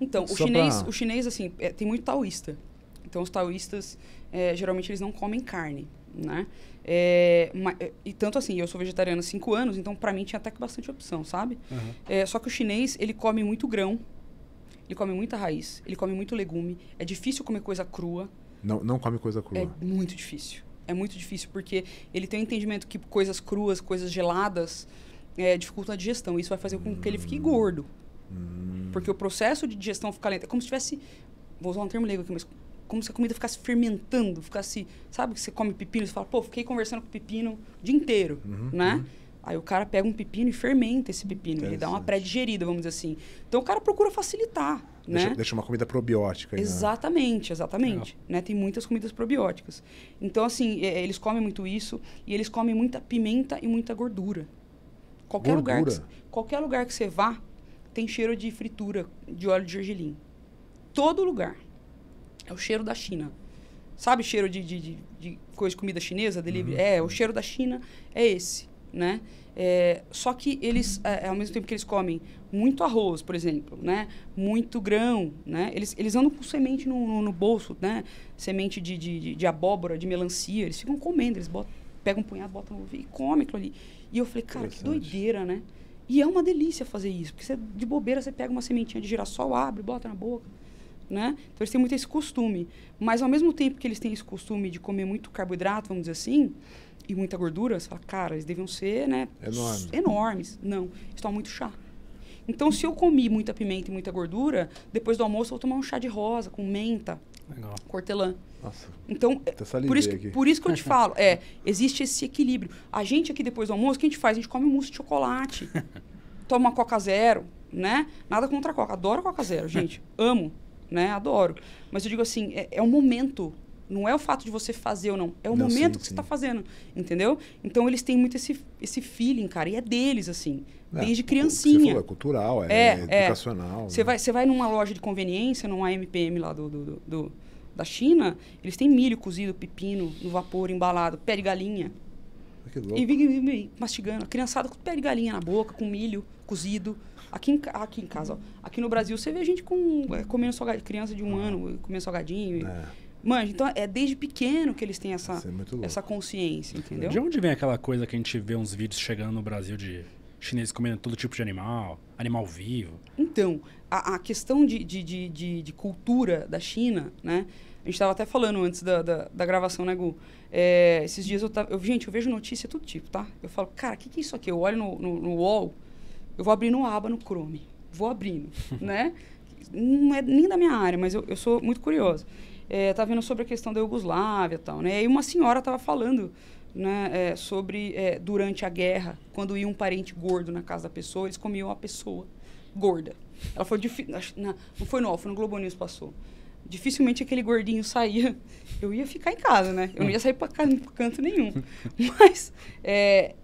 Então, o chinês, pra- o chinês assim, é, tem muito taoísta. Então os taoístas é, geralmente eles não comem carne, né? É, ma- é, e tanto assim, eu sou vegetariana há cinco anos, então para mim tinha até que bastante opção, sabe? Aham. É, só que o chinês, ele come muito grão, ele come muita raiz, ele come muito legume. É difícil comer coisa crua, Não, não come coisa crua. é muito difícil. É muito difícil, porque ele tem o entendimento que coisas cruas, coisas geladas, é, dificultam a digestão. Isso vai fazer com que ele fique gordo. Hum, Porque o processo de digestão fica lento. É como se tivesse. Vou usar um termo leigo aqui, mas como se a comida ficasse fermentando, ficasse. Sabe que você come pepino e você fala, pô, fiquei conversando com o pepino o dia inteiro, Uhum, né? uhum. Aí o cara pega um pepino e fermenta esse pepino. Ele dá uma pré-digerida, vamos dizer assim. Então o cara procura facilitar, deixa, né? deixa uma comida probiótica. aí, né? Exatamente, exatamente. Né? Tem muitas comidas probióticas. Então, assim, é, eles comem muito isso e eles comem muita pimenta e muita gordura. Qualquer lugar, que, Gordura? qualquer lugar que você vá, tem cheiro de fritura de óleo de gergelim. Todo lugar. É o cheiro da China. Sabe cheiro de, de, de, de coisa de comida chinesa? Delivery? Uhum. É, o cheiro da China é esse, né? É, só que eles, é, ao mesmo tempo que eles comem muito arroz, por exemplo, né? Muito grão, né? Eles, eles andam com semente no, no, no bolso, né? Semente de, de, de- abóbora, de melancia. Eles ficam comendo, eles botam, pegam um punhado, botam no e comem aquilo ali. E eu falei, cara, que doideira, né? E é uma delícia fazer isso, porque você, de bobeira você pega uma sementinha de girassol, abre, bota na boca, né? Então eles têm muito esse costume. Mas ao mesmo tempo que eles têm esse costume de comer muito carboidrato, vamos dizer assim, e muita gordura, você fala, cara, eles deviam ser, né? Enorme. s- Enormes. Não, eles tomam muito chá. Então, se eu comi muita pimenta e muita gordura, depois do almoço eu vou tomar um chá de rosa com menta, Legal. hortelã. Nossa, Então, por isso, que, por isso que eu te *laughs* falo, é, existe esse equilíbrio. A gente aqui depois do almoço, o que a gente faz? A gente come um mousse de chocolate, *laughs* toma uma Coca Zero, né? Nada contra a Coca. Adoro Coca Zero, gente. *laughs* Amo, né? Adoro. Mas eu digo assim, é, é o momento. Não é o fato de você fazer ou não. É o Não, momento sim, que sim. você está fazendo, entendeu? Então, eles têm muito esse, esse feeling, cara. E é deles, assim. É, desde criancinha. falou, é cultural, é, É, é. educacional. Você né? vai, você vai numa loja de conveniência, numa MPM lá do, do, do- do- da China, eles têm milho cozido, pepino, no vapor, embalado, pé de galinha. Que louco. E vem mastigando. A criançada com pé de galinha na boca, com milho cozido. Aqui em, aqui em casa, ó. Aqui no Brasil, você vê gente com, é, comendo salgadinho, criança de um ano comendo salgadinho. É, Mano, então é desde pequeno que eles têm essa, é essa consciência, entendeu? De onde vem aquela coisa que a gente vê uns vídeos chegando no Brasil de chineses comendo todo tipo de animal, animal vivo? Então, a, a questão de, de, de, de, de cultura da China, né? A gente estava até falando antes da, da, da gravação, né, Gu? É, esses dias eu tava. Eu, gente, eu vejo notícia todo tipo, tá? Eu falo, cara, o que, que é isso aqui? Eu olho no, no, no UOL, eu vou abrindo uma aba no Chrome. Vou abrindo, *laughs* né? Não é nem da minha área, mas eu, eu sou muito curiosa. É, tá vendo sobre a questão da Iugoslávia e tal, né? E uma senhora estava falando né, é, sobre é, durante a guerra, quando ia um parente gordo na casa da pessoa, eles comiam a pessoa gorda. Ela foi na- não foi no foi no Globo News passou. Dificilmente aquele gordinho saía. *laughs* Eu ia ficar em casa, né? Eu não ia sair para canto nenhum. *laughs* Mas é,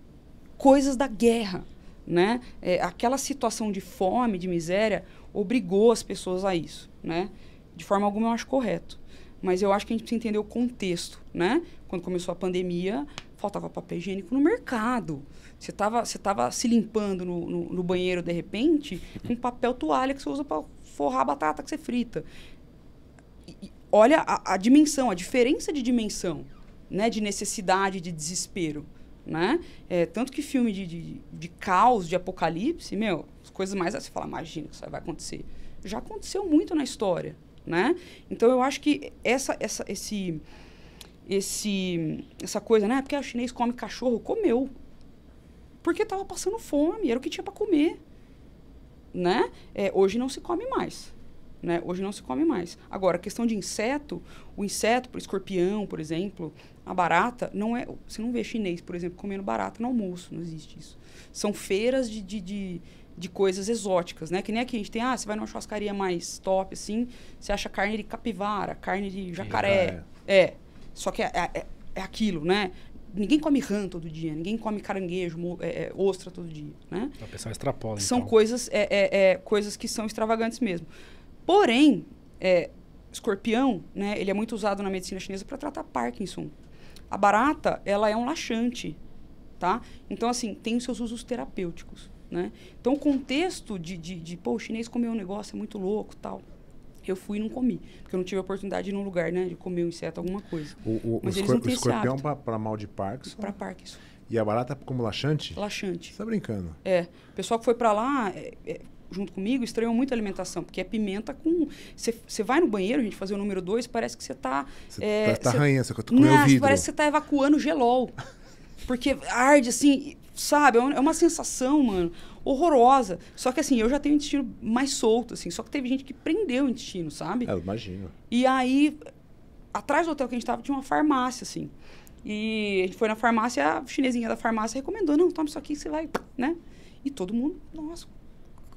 coisas da guerra, né? É, aquela situação de fome, de miséria, obrigou as pessoas a isso, né? De forma alguma eu acho correto. Mas eu acho que a gente precisa entender o contexto, né? Quando começou a pandemia, faltava papel higiênico no mercado. Você estava você tava se limpando no, no, no, banheiro, de repente, com papel toalha que você usa para forrar a batata que você frita. E, olha a, a, dimensão, a diferença de dimensão, né? De necessidade, de desespero, né? É, tanto que filme de, de, de caos, de apocalipse, meu, as coisas mais... Você fala, imagina que isso vai acontecer. Já aconteceu muito na história, né? Então, eu acho que essa, essa, esse esse essa coisa, né? Porque o chinês come cachorro, comeu. Porque estava passando fome, era o que tinha para comer, né? É, hoje não se come mais, né? Hoje não se come mais. Agora, a questão de inseto, o inseto, por escorpião, por exemplo, a barata, não é, você não vê chinês, por exemplo, comendo barata no almoço, não existe isso. São feiras de, de, de de coisas exóticas, né? Que nem aqui a gente tem, ah, você vai numa churrascaria mais top, assim, você acha carne de capivara, carne de jacaré. É. é. Só que é, é, é aquilo, né? Ninguém come rã todo dia, ninguém come caranguejo, é, é, ostra todo dia, né? A pessoa extrapola, São então. coisas, é, é, é, coisas que são extravagantes mesmo. Porém, é, escorpião, né? Ele é muito usado na medicina chinesa para tratar Parkinson. A barata, ela é um laxante, tá? Então, assim, tem os seus usos terapêuticos, né? Então, o contexto de, de, de pô, o chinês comeu um negócio, é muito louco, tal eu fui e não comi. Porque eu não tive a oportunidade de ir num lugar, né? De comer um inseto, alguma coisa. O, o, Mas o, eles não têm o escorpião para mal de Parkinson? Para Parkinson. E a barata como laxante? Laxante. Você tá brincando? É. O pessoal que foi para lá, é, é, junto comigo, estranhou muito a alimentação. Porque é pimenta com... Você vai no banheiro, a gente fazer o número dois, parece que você tá... Você é, tá ranha, você comeu vidro. Parece que você tá evacuando gelol. Porque arde, assim, sabe? É uma sensação, mano horrorosa. Só que assim, eu já tenho o intestino mais solto, assim. Só que teve gente que prendeu o intestino, sabe? É, imagino. E aí, atrás do hotel que a gente tava, tinha uma farmácia, assim. E a gente foi na farmácia, a chinesinha da farmácia recomendou, não, toma isso aqui, você vai, né? E todo mundo, nossa.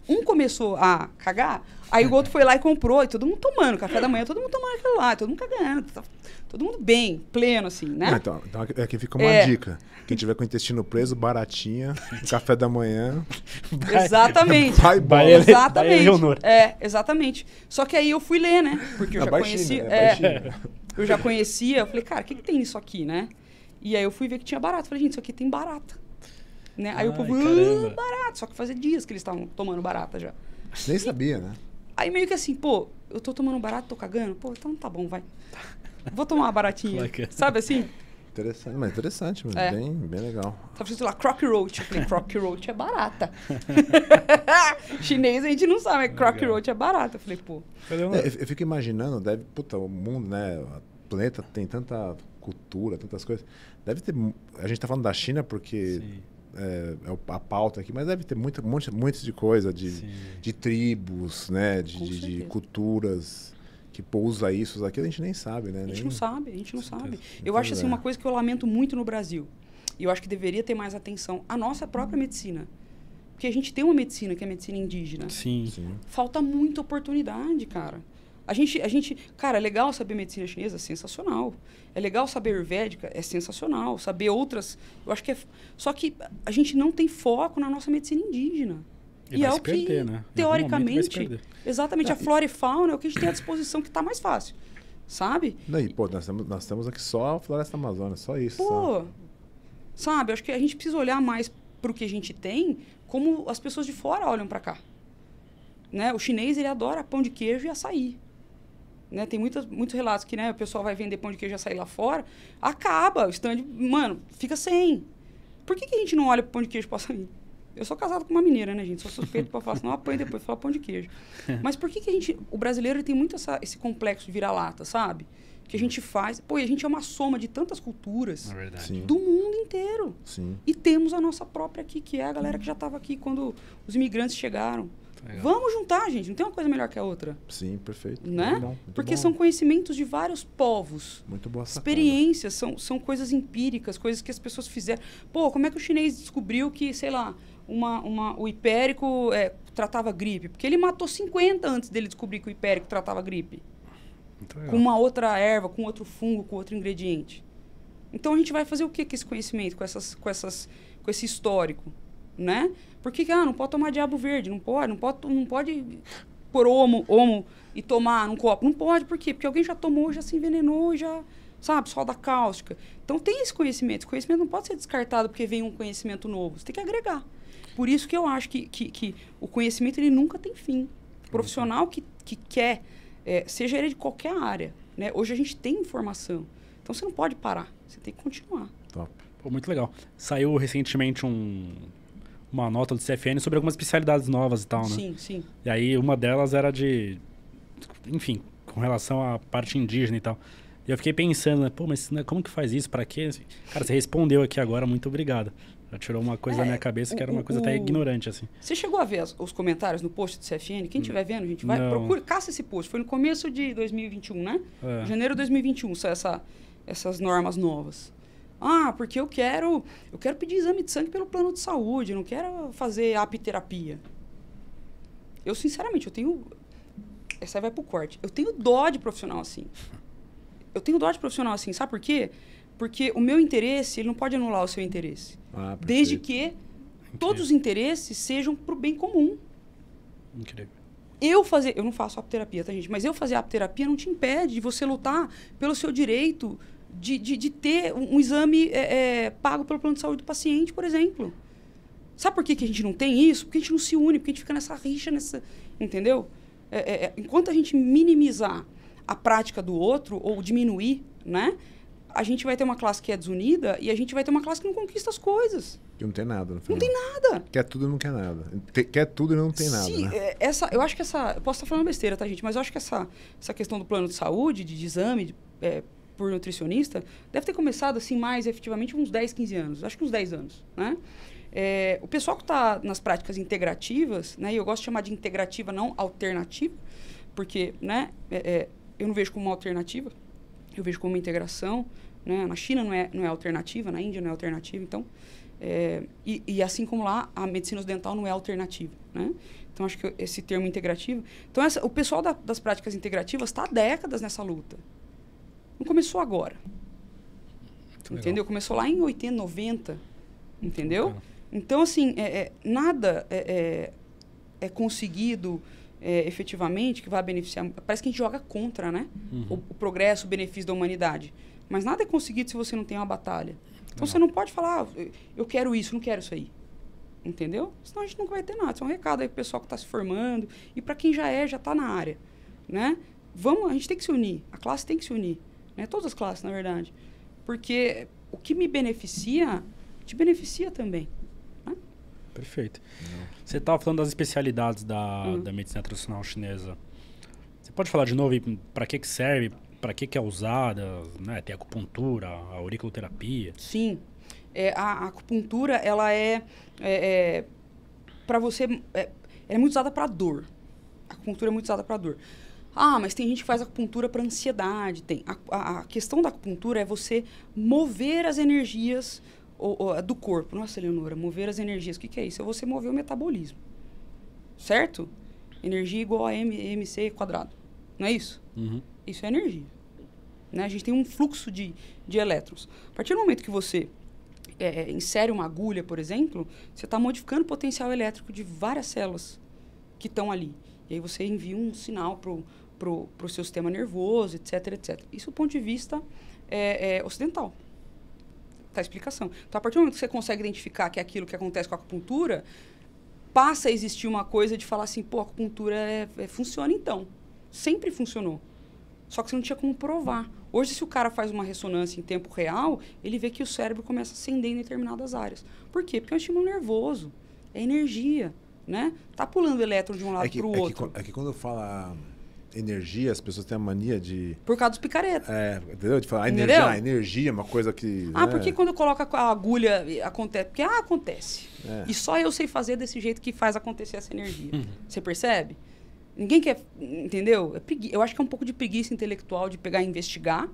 Um começou a cagar, aí o outro foi lá e comprou, e todo mundo tomando, café da manhã, todo mundo tomando aquilo lá, todo mundo cagando. Tá todo mundo bem, pleno, assim, né? Não, então, então aqui fica uma é. dica. Quem tiver com o intestino preso, baratinha, *laughs* café da manhã. exatamente. Vai, vai, exatamente. Vai é, exatamente. Só que aí eu fui ler, né? Porque eu já conhecia. É, é eu já conhecia, eu falei, cara, o que, que tem nisso aqui, né? E aí eu fui ver que tinha barata. Eu falei, gente, isso aqui tem barata. Né? Aí Ai, o povo, ah, barato. Só que fazia dias que eles estavam tomando barata já. Nem sabia, né? Aí meio que assim, pô, eu tô tomando barato, tô cagando. Pô, então tá bom, vai. Vou tomar uma baratinha. *laughs* Sabe assim? Interessante, mas interessante, mas é. bem, bem legal. Tava escrito lá, crock roach. Eu falei, crock roach é barata. *laughs* Chinês a gente não sabe, mas crock roach é barata. Eu falei, pô. É, eu, eu fico imaginando, deve, puta, o mundo, né? O planeta tem tanta cultura, tantas coisas. Deve ter. A gente tá falando da China porque. É, é, a pauta aqui, mas deve ter muita, muita, muitas de coisa, de, de tribos, né? De, de, de culturas que pousa isso, aquilo, a gente nem sabe, né? A gente nem... não sabe, a gente não sabe. Eu acho assim, uma coisa que eu lamento muito no Brasil, e eu acho que deveria ter mais atenção, a nossa própria medicina. Porque a gente tem uma medicina que é a medicina indígena. Sim. Sim. Falta muita oportunidade, cara. A gente, a gente, cara, é legal saber medicina chinesa, é sensacional. É legal saber ayurvédica, é sensacional. Saber outras, eu acho que é. Só que a gente não tem foco na nossa medicina indígena. E, e é o que, perder, né? teoricamente, exatamente, a flora e fauna é o que a gente tem à disposição que está mais fácil. Sabe? Daí, pô, nós temos, nós temos aqui só a floresta amazônica, só isso. Pô, sabe? sabe? Acho que a gente precisa olhar mais para o que a gente tem, como as pessoas de fora olham para cá. Né? O chinês, ele adora pão de queijo e açaí. Né? Tem muitas, muitos relatos que né, o pessoal vai vender pão de queijo e açaí lá fora, acaba, o stand, mano, fica sem. Por que, que a gente não olha para pão de queijo e açaí? Eu sou casado com uma mineira, né, gente? Sou suspeito para falar, senão apanho depois, falar pão de queijo. *laughs* Mas por que, que a gente. O brasileiro tem muito essa, esse complexo de vira-lata, sabe? Que a gente faz. Pô, a gente é uma soma de tantas culturas é do mundo inteiro. Sim. E temos a nossa própria aqui, que é a galera que já estava aqui quando os imigrantes chegaram. Legal. Vamos juntar, gente. Não tem uma coisa melhor que a outra. Sim, perfeito. Né? Muito bom, muito Porque bom. são conhecimentos de vários povos. Muito boa sacada. Experiências, são, são coisas empíricas, coisas que as pessoas fizeram. Pô, como é que o chinês descobriu que, sei lá, uma, uma, o hipérico é, tratava gripe? Porque ele matou 50 antes dele descobrir que o hipérico tratava gripe. Com uma outra erva, com outro fungo, com outro ingrediente. Então a gente vai fazer o que com esse conhecimento, com, essas, com, essas, com esse histórico? Né? Por que, ah, não pode tomar diabo verde? Não pode, não pode, não pode pôr homo, homo e tomar num copo. Não pode, por quê? Porque alguém já tomou, já se envenenou, já. sabe? Solda cáustica. Então tem esse conhecimento. Esse conhecimento não pode ser descartado porque vem um conhecimento novo. Você tem que agregar. Por isso que eu acho que, que, que o conhecimento ele nunca tem fim. O profissional que, que quer, é, seja ele de qualquer área, né? Hoje a gente tem informação. Então você não pode parar. Você tem que continuar. Top. Pô, muito legal. Saiu recentemente um, uma nota do CFN sobre algumas especialidades novas e tal, né? Sim, sim. E aí uma delas era de. Enfim, com relação à parte indígena e tal. E eu fiquei pensando, né, pô, mas né, como que faz isso? Para quê? Cara, você respondeu aqui agora, muito obrigado. Já tirou uma coisa É, da minha cabeça que era uma o- coisa até o- ignorante, assim. Você chegou a ver as- os comentários no post do CFN? Quem estiver vendo, gente, vai, Não. procura, caça esse post. Foi no começo de 2021, né? É. Janeiro de 2021, são essa, essas normas novas. Ah, porque eu quero, eu quero pedir exame de sangue pelo plano de saúde, eu não quero fazer apiterapia. Eu, sinceramente, eu tenho. Essa aí vai pro corte. Eu tenho dó de profissional assim. Eu tenho dó de profissional assim. Sabe por quê? Porque o meu interesse, ele não pode anular o seu interesse. Ah, Desde que todos os interesses sejam pro bem comum. Incrível. Eu fazer, eu não faço apterapia, tá, gente? Mas eu fazer apterapia não te impede de você lutar pelo seu direito de, de, de ter um, um exame é, é, pago pelo plano de saúde do paciente, por exemplo. Sabe por que, que a gente não tem isso? Porque a gente não se une, porque a gente fica nessa rixa, nessa. Entendeu? É, é, é, enquanto a gente minimizar a prática do outro ou diminuir, né? A gente vai ter uma classe que é desunida e a gente vai ter uma classe que não conquista as coisas. Que não tem nada. No Não tem nada. Quer tudo e não quer nada. Quer tudo e não tem nada, Se, né? é, essa, eu acho que essa. Eu posso estar falando besteira, tá, gente? Mas eu acho que essa, essa questão do plano de saúde, de, de exame de, é, por nutricionista, deve ter começado assim mais efetivamente uns 10, 15 anos. Acho que uns 10 anos, né? É, o pessoal que está nas práticas integrativas, né? E eu gosto de chamar de integrativa, não alternativa, porque, né? é, é, eu não vejo como uma alternativa, eu vejo como uma integração. Né? Na China não é, não é alternativa, na Índia não é alternativa, então... é, e, e assim como lá, a medicina ocidental não é alternativa, né? Então, acho que esse termo integrativo... Então, essa, o pessoal da- das práticas integrativas está há décadas nessa luta. Não começou agora, legal. entendeu? Começou lá em 80, 90, entendeu? Então, assim, é, é, nada é, é, é conseguido é, efetivamente que vai beneficiar. Parece que a gente joga contra, né? Uhum. O, o progresso, o benefício da humanidade. Mas nada é conseguido se você não tem uma batalha. Então Não. você não pode falar, ah, eu- eu quero isso, não quero isso aí. Entendeu? Senão a gente nunca vai ter nada. Isso é um recado aí pro pessoal que está se formando e para quem já é, já está na área. Né? Vamos, a gente tem que se unir. A classe tem que se unir. Né? Todas as classes, na verdade. Porque o que me beneficia, te beneficia também. Perfeito. Você estava falando das especialidades da, Uhum. da medicina tradicional chinesa. Você pode falar de novo para que, que serve, para que, que é usada? Né? Tem acupuntura, a auriculoterapia. Sim. É, a, a acupuntura, ela é, é, para você, é, ela é muito usada para dor. A acupuntura é muito usada para dor. Ah, mas tem gente que faz acupuntura para ansiedade. Tem. A, a- a questão da acupuntura é você mover as energias o- o- do corpo. Nossa, Eleonora, mover as energias. O que, que é isso? É você mover o metabolismo. Certo? Energia igual a M, MC quadrado. Não é isso? Uhum. Isso é energia. Né? A gente tem um fluxo de, de elétrons. A partir do momento que você é, é, insere uma agulha, por exemplo, você está modificando o potencial elétrico de várias células que estão ali. E aí você envia um sinal para o pro, pro seu sistema nervoso, etc, etc. Isso do ponto de vista é, é, ocidental. Tá a explicação. Então, a partir do momento que você consegue identificar que é aquilo que acontece com a acupuntura, passa a existir uma coisa de falar assim, pô, a acupuntura é, é- funciona então. Sempre funcionou. Só que você não tinha como provar. Hoje, se o cara faz uma ressonância em tempo real, ele vê que o cérebro começa a acender em determinadas áreas. Por quê? Porque é um estímulo nervoso. É energia, né? Tá pulando elétron de um lado É que, para o é, que, outro. quan- é que quando fala energia, as pessoas têm a mania de. Por causa dos picaretas. É, entendeu? De falar Entendeu? energia, ah, energia é uma coisa que. Ah, né? porque quando coloca a agulha acontece? Porque ah, acontece. É. E só eu sei fazer desse jeito que faz acontecer essa energia. Você percebe? Ninguém quer, entendeu? É pregui... Eu acho que é um pouco de preguiça intelectual de pegar e investigar.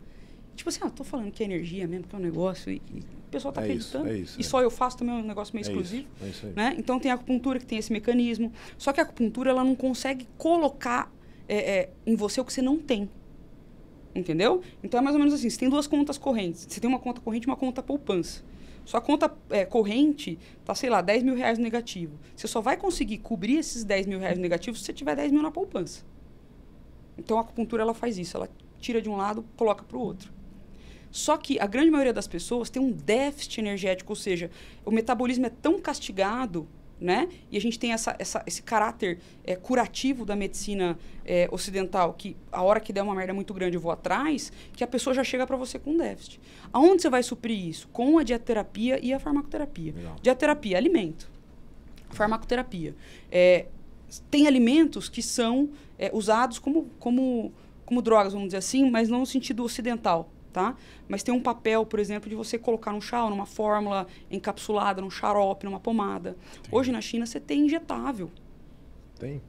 Tipo assim, ah, tô falando que é energia mesmo, que é um negócio. E, e o pessoal tá É isso, acreditando. é isso, e é. só eu faço também é um negócio meio É exclusivo. isso, é isso aí. Né? Então tem a acupuntura que tem esse mecanismo. Só que a acupuntura ela não consegue colocar é, é, em você o que você não tem. Entendeu? Então é mais ou menos assim: você tem duas contas correntes. Você tem uma conta corrente e uma conta poupança. Sua conta é, corrente tá, sei lá, 10 mil reais negativo. Você só vai conseguir cobrir esses 10 mil reais negativos se você tiver 10 mil na poupança. Então a acupuntura ela faz isso. Ela tira de um lado, coloca para o outro. Só que a grande maioria das pessoas tem um déficit energético, ou seja, o metabolismo é tão castigado né? E a gente tem essa, essa, esse caráter é, curativo da medicina é, ocidental, que a hora que der uma merda muito grande eu vou atrás, que a pessoa já chega para você com déficit. Aonde você vai suprir isso? Com a dietoterapia e a farmacoterapia. Legal. Dietoterapia, alimento. Farmacoterapia. É, tem alimentos que são é, usados como, como, como drogas, vamos dizer assim, mas não no sentido ocidental tá? Mas tem um papel, por exemplo, de você colocar num chá, numa fórmula encapsulada, num xarope, numa pomada. Sim. Hoje na China você tem injetável. Tem?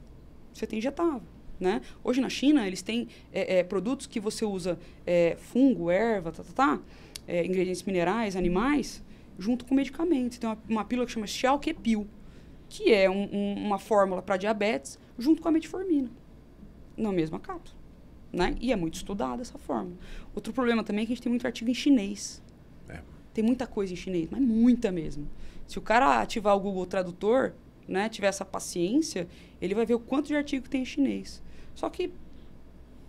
Você tem injetável. Né? Hoje na China eles têm é, é, produtos que você usa é, fungo, erva, tá, tá, tá, é, ingredientes minerais, animais, junto com medicamentos. Tem uma, uma pílula que chama Xiaoqepil, que é um, um, uma fórmula para diabetes, junto com a metformina, na mesma cápsula. Né? E é muito estudada essa fórmula. Outro problema também é que a gente tem muito artigo em chinês. É. Tem muita coisa em chinês, mas muita mesmo. Se o cara ativar o Google Tradutor, né, tiver essa paciência, ele vai ver o quanto de artigo tem em chinês. Só que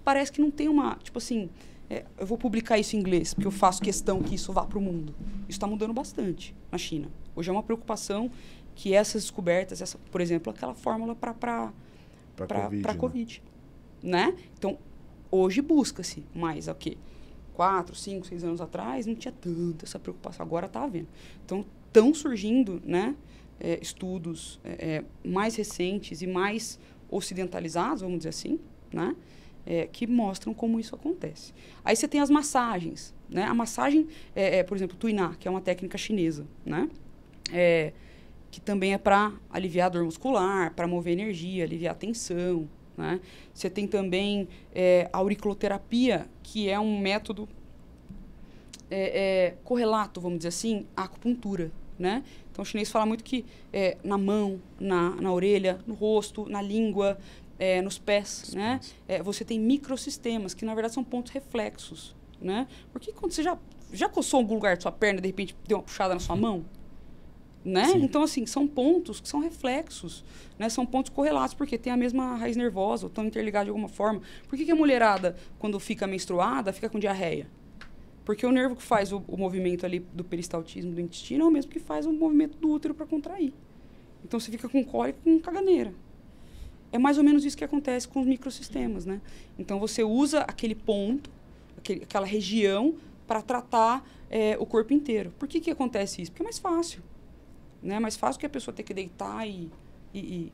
parece que não tem uma, tipo assim, é, eu vou publicar isso em inglês, porque eu faço questão que isso vá para o mundo. Isso está mudando bastante na China. Hoje é uma preocupação que essas descobertas, essa, por exemplo, aquela fórmula para para COVID, né? COVID, né? Então, Hoje busca-se mais o quê? Quatro, cinco, seis anos atrás não tinha tanta essa preocupação. Agora está havendo. Então, estão surgindo né, é, estudos é, é, mais recentes e mais ocidentalizados, vamos dizer assim, né, é, que mostram como isso acontece. Aí você tem as massagens. Né? A massagem, é, é, por exemplo, tuiná, que é uma técnica chinesa, né? que também é para aliviar dor muscular, para mover energia, aliviar tensão, né? Você tem também é, auriculoterapia, que é um método é, é, correlato, vamos dizer assim, à acupuntura. Né? Então, o chinês fala muito que é, na mão, na, na orelha, no rosto, na língua, é, nos pés, né? É, você tem microsistemas, que na verdade são pontos reflexos. Né? Porque quando você já, já coçou algum lugar da sua perna de repente deu uma puxada na sua mão? Né? Então, assim, são pontos que são reflexos, né? São pontos correlatos, porque tem a mesma raiz nervosa, ou estão interligados de alguma forma. Por que, que a mulherada, quando fica menstruada, fica com diarreia? Porque o nervo que faz o, o movimento ali do peristaltismo do intestino é o mesmo que faz o movimento do útero para contrair. Então, você fica com cólica e com caganeira. É mais ou menos isso que acontece com os microsistemas, né? Então, você usa aquele ponto, aquele, aquela região, para tratar é, o corpo inteiro. Por que, que acontece isso? Porque é mais fácil né? Mais fácil que a pessoa ter que deitar e, e, e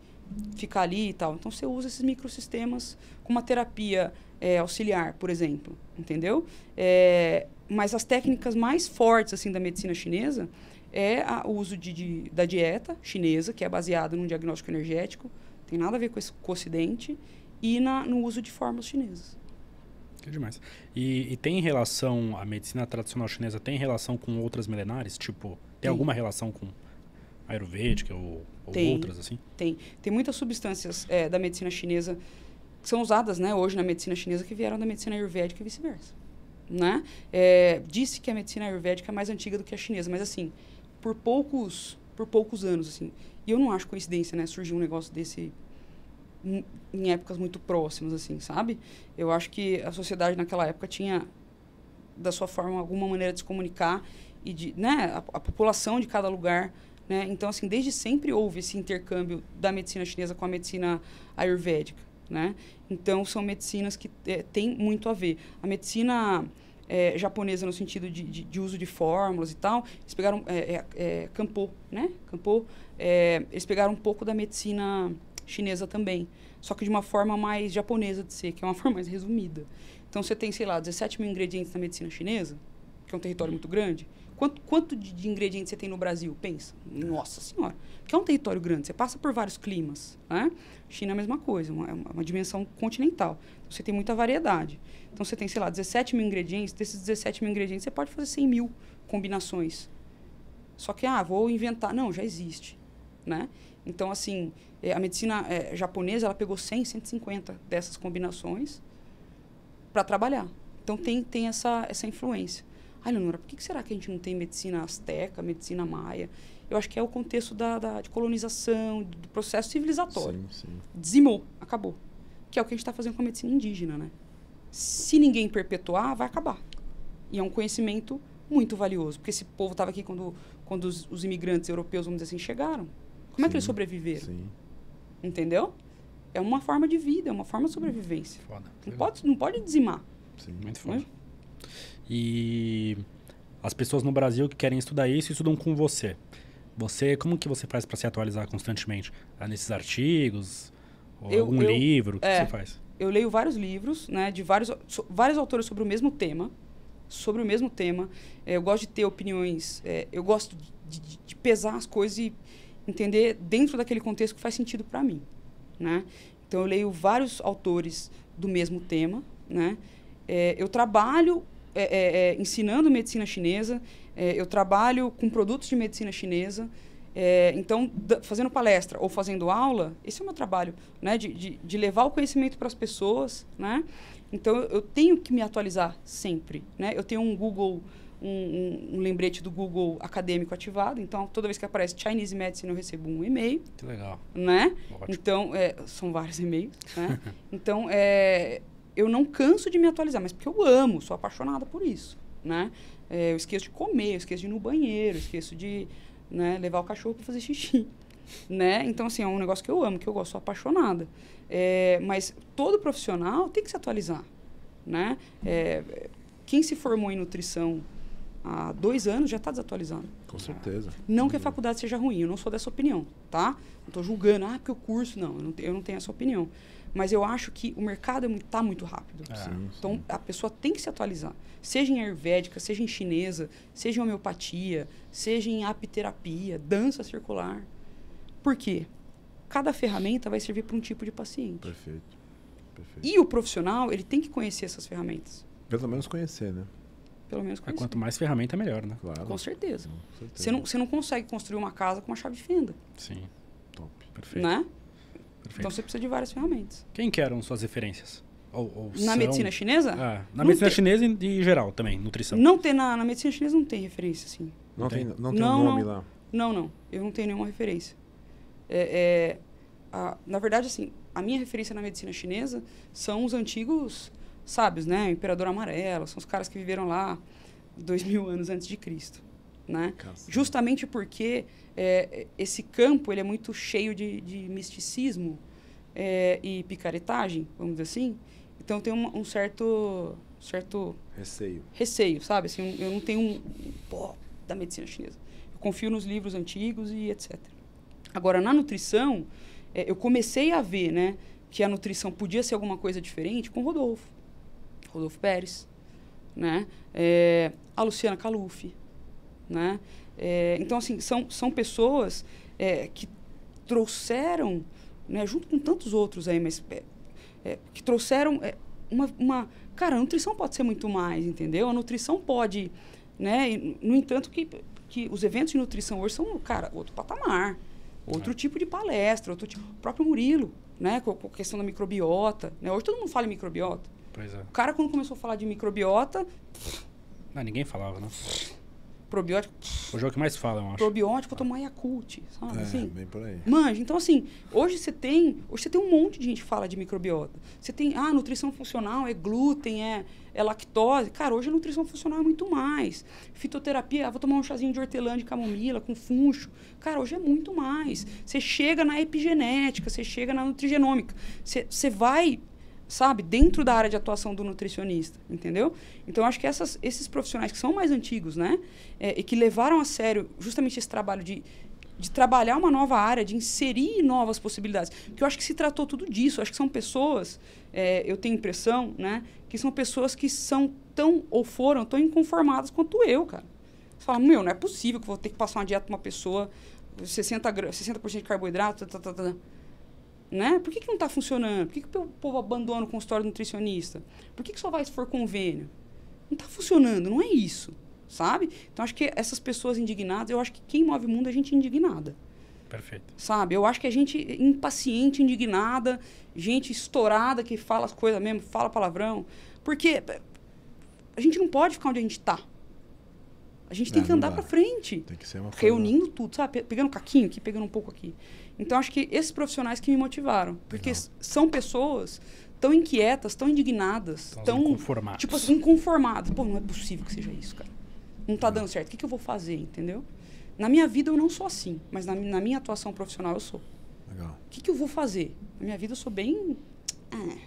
ficar ali e tal. Então você usa esses microsistemas com uma terapia é, auxiliar, por exemplo, entendeu? É, mas as técnicas mais fortes assim da medicina chinesa é o uso de, de, da dieta chinesa, que é baseada num diagnóstico energético, tem nada a ver com, esse, com o Ocidente, e na, no uso de fórmulas chinesas. Que demais. E, e, tem relação, a medicina tradicional chinesa tem relação com outras milenares? Tipo, tem, tem. alguma relação com ayurvédica ou, ou tem, outras assim? Tem. Tem muitas substâncias é, da medicina chinesa que são usadas né, hoje na medicina chinesa que vieram da medicina ayurvédica e vice-versa. Né? É, disse que a medicina ayurvédica é mais antiga do que a chinesa, mas assim, por poucos, por poucos anos. assim. E eu não acho coincidência né, surgir um negócio desse em, em épocas muito próximas, assim, sabe? Eu acho que a sociedade naquela época tinha, da sua forma, alguma maneira de se comunicar e de, né, a, a população de cada lugar né? Então, assim, desde sempre houve esse intercâmbio da medicina chinesa com a medicina ayurvédica. Né? Então, são medicinas que é, têm muito a ver. A medicina é, japonesa, no sentido de, de, de, uso de fórmulas e tal, eles pegaram é, é, Kampo, né? Kampo, eles pegaram um pouco da medicina chinesa também, só que de uma forma mais japonesa de ser, que é uma *laughs* forma mais resumida. Então, você tem, sei lá, 17 mil ingredientes na medicina chinesa, que é um território muito grande, Quanto, quanto de, de, ingredientes você tem no Brasil? Pensa. Nossa Senhora. Porque é um território grande, você passa por vários climas. Né? China é a mesma coisa, uma, é uma, dimensão continental. Então, você tem muita variedade. Então, você tem, sei lá, 17 mil ingredientes. Desses 17 mil ingredientes, você pode fazer 100 mil combinações. Só que, ah, vou inventar. Não, já existe. Né? Então, assim, é, a medicina é, japonesa, ela pegou 100, 150 dessas combinações para trabalhar. Então, tem, tem essa, essa influência. Ai, Leonora, por que será que a gente não tem medicina asteca, medicina maia? Eu acho que é o contexto da, da de colonização, do processo civilizatório. Sim, sim. Dizimou, acabou. Que é o que a gente está fazendo com a medicina indígena, né? Se ninguém perpetuar, vai acabar. E é um conhecimento muito valioso, porque esse povo estava aqui quando, quando os, os, imigrantes europeus, vamos dizer assim, chegaram. Como sim, é que eles sobreviveram? Sim. Entendeu? É uma forma de vida, é uma forma de sobrevivência. Foda. Não, pode, não pode dizimar. Sim, muito foda. É? E as pessoas no Brasil que querem estudar isso estudam com você. Você, como que você faz para se atualizar constantemente? Ah, nesses artigos? Ou eu, algum eu, livro? O que é, você faz? Eu leio vários livros, né, de vários, so, vários autores sobre o mesmo tema. Sobre o mesmo tema. É, eu gosto de ter opiniões. É, eu gosto de, de, de, pesar as coisas e entender dentro daquele contexto que faz sentido para mim, né? Então eu leio vários autores do mesmo tema, né? É, eu trabalho é, é, é, ensinando medicina chinesa, é, eu trabalho com produtos de medicina chinesa. É, então, fazendo palestra ou fazendo aula, esse é o meu trabalho, né? De, de, de levar o conhecimento para as pessoas, né? Então, eu, eu, tenho que me atualizar sempre, né? Eu tenho um Google, um, um, um, lembrete do Google acadêmico ativado. Então, toda vez que aparece Chinese Medicine, eu recebo um e-mail. Que legal. Né? Ótimo. Então, é, são vários e-mails, né? *laughs* então, é, eu não canso de me atualizar, mas porque eu amo, sou apaixonada por isso, né? É, eu esqueço de comer, eu esqueço de ir no banheiro, eu esqueço de né, levar o cachorro para fazer xixi, *laughs* né? Então, assim, é um negócio que eu amo, que eu gosto, sou apaixonada. É, mas todo profissional tem que se atualizar, né? É, quem se formou em nutrição há dois anos já está desatualizado. Com certeza. Não que a faculdade seja ruim, eu não sou dessa opinião, tá? Não estou julgando, ah, porque o curso, não eu, não, eu não tenho essa opinião. Mas eu acho que o mercado está é muito rápido. É, então, sim. a pessoa tem que se atualizar. Seja em ayurvédica, seja em chinesa, seja em homeopatia, seja em apiterapia, dança circular. Por quê? Cada ferramenta vai servir para um tipo de paciente. Perfeito. Perfeito. E o profissional, ele tem que conhecer essas ferramentas. Pelo menos conhecer, né? Pelo menos é, conhecer. É, quanto mais ferramenta, melhor, né? Claro. Com certeza. Com certeza. Você, não, você não consegue construir uma casa com uma chave de fenda. Sim. Top. Perfeito. Né? Perfeito. Então você precisa de várias ferramentas. Quem que eram suas referências? Ou, ou na são... medicina chinesa? É, na medicina tem... chinesa e em geral também, nutrição. Não tem, na, na medicina chinesa não tem referência, assim. Não, tem, não tem não, um nome não, lá? Não, não. Eu não tenho nenhuma referência. É, é, a, na verdade, assim, a minha referência na medicina chinesa são os antigos sábios, né? O Imperador Amarelo, são os caras que viveram lá dois mil anos antes de Cristo. Né? Justamente porque é, esse campo ele é muito cheio de, de misticismo é, e picaretagem, vamos dizer assim. Então tem um, um certo certo receio, receio, sabe? Assim, eu não tenho um pó da medicina chinesa. Eu confio nos livros antigos e etc. Agora na nutrição é, eu comecei a ver, né, que a nutrição podia ser alguma coisa diferente com Rodolfo, Rodolfo Pérez, né? É, a Luciana Caluf, né? É, então, assim, são, são pessoas é, que trouxeram, né, junto com tantos outros aí, mas é, é, que trouxeram é, uma, uma... Cara, a nutrição pode ser muito mais, entendeu? A nutrição pode... Né? E, no entanto, que, que os eventos de nutrição hoje são, cara, outro patamar. Outro tipo de palestra, outro tipo... O próprio Murilo, né? Com, com a questão da microbiota. Né? Hoje todo mundo fala em microbiota. Pois é. O cara, quando começou a falar de microbiota... Não, ninguém falava, né? Probiótico. O jogo que mais fala, eu acho. Probiótico, eu tomar Yakult, sabe? É, assim? bem por aí. Manja, então assim, hoje você tem, hoje você tem um monte de gente que fala de microbiota. Você tem, ah, nutrição funcional, é glúten, é, é lactose. Cara, hoje a nutrição funcional é muito mais. Fitoterapia, ah, vou tomar um chazinho de hortelã de camomila com funcho. Cara, hoje é muito mais. Você chega na epigenética, você chega na nutrigenômica. Você, você vai sabe, dentro da área de atuação do nutricionista, entendeu? Então, acho que essas, esses profissionais que são mais antigos, né, é, e que levaram a sério justamente esse trabalho de, de trabalhar uma nova área, de inserir novas possibilidades, que eu acho que se tratou tudo disso, acho que são pessoas, é, eu tenho impressão, né, que são pessoas que são tão, ou foram, tão inconformadas quanto eu, cara. Você fala, meu, não é possível que eu vou ter que passar uma dieta para uma pessoa, 60%, 60 de carboidrato, tá, tá, tá, tá. Né? Por que, que não está funcionando? Por que, que o povo abandona o consultório nutricionista? Por que, que só vai se for convênio? Não está funcionando, não é isso, sabe? Então, acho que essas pessoas indignadas, eu acho que quem move o mundo é gente indignada. Perfeito. Sabe? Eu acho que é gente impaciente, indignada, gente estourada que fala as coisas mesmo, fala palavrão. Porque a gente não pode ficar onde a gente está. A gente tem É, que andar para frente. Tem que ser uma reunindo tudo, sabe? Pe- Pegando um caquinho aqui, pegando um pouco aqui. Então, acho que esses profissionais que me motivaram. Porque Legal. são pessoas tão inquietas, tão indignadas, Tão tão... inconformados. Tipo assim, inconformadas. Pô, não é possível que seja isso, cara. Não tá dando certo. O que, que eu vou fazer, entendeu? Na minha vida eu não sou assim. Mas na, na minha atuação profissional eu sou. Legal. O que, que eu vou fazer? Na minha vida eu sou bem... ah,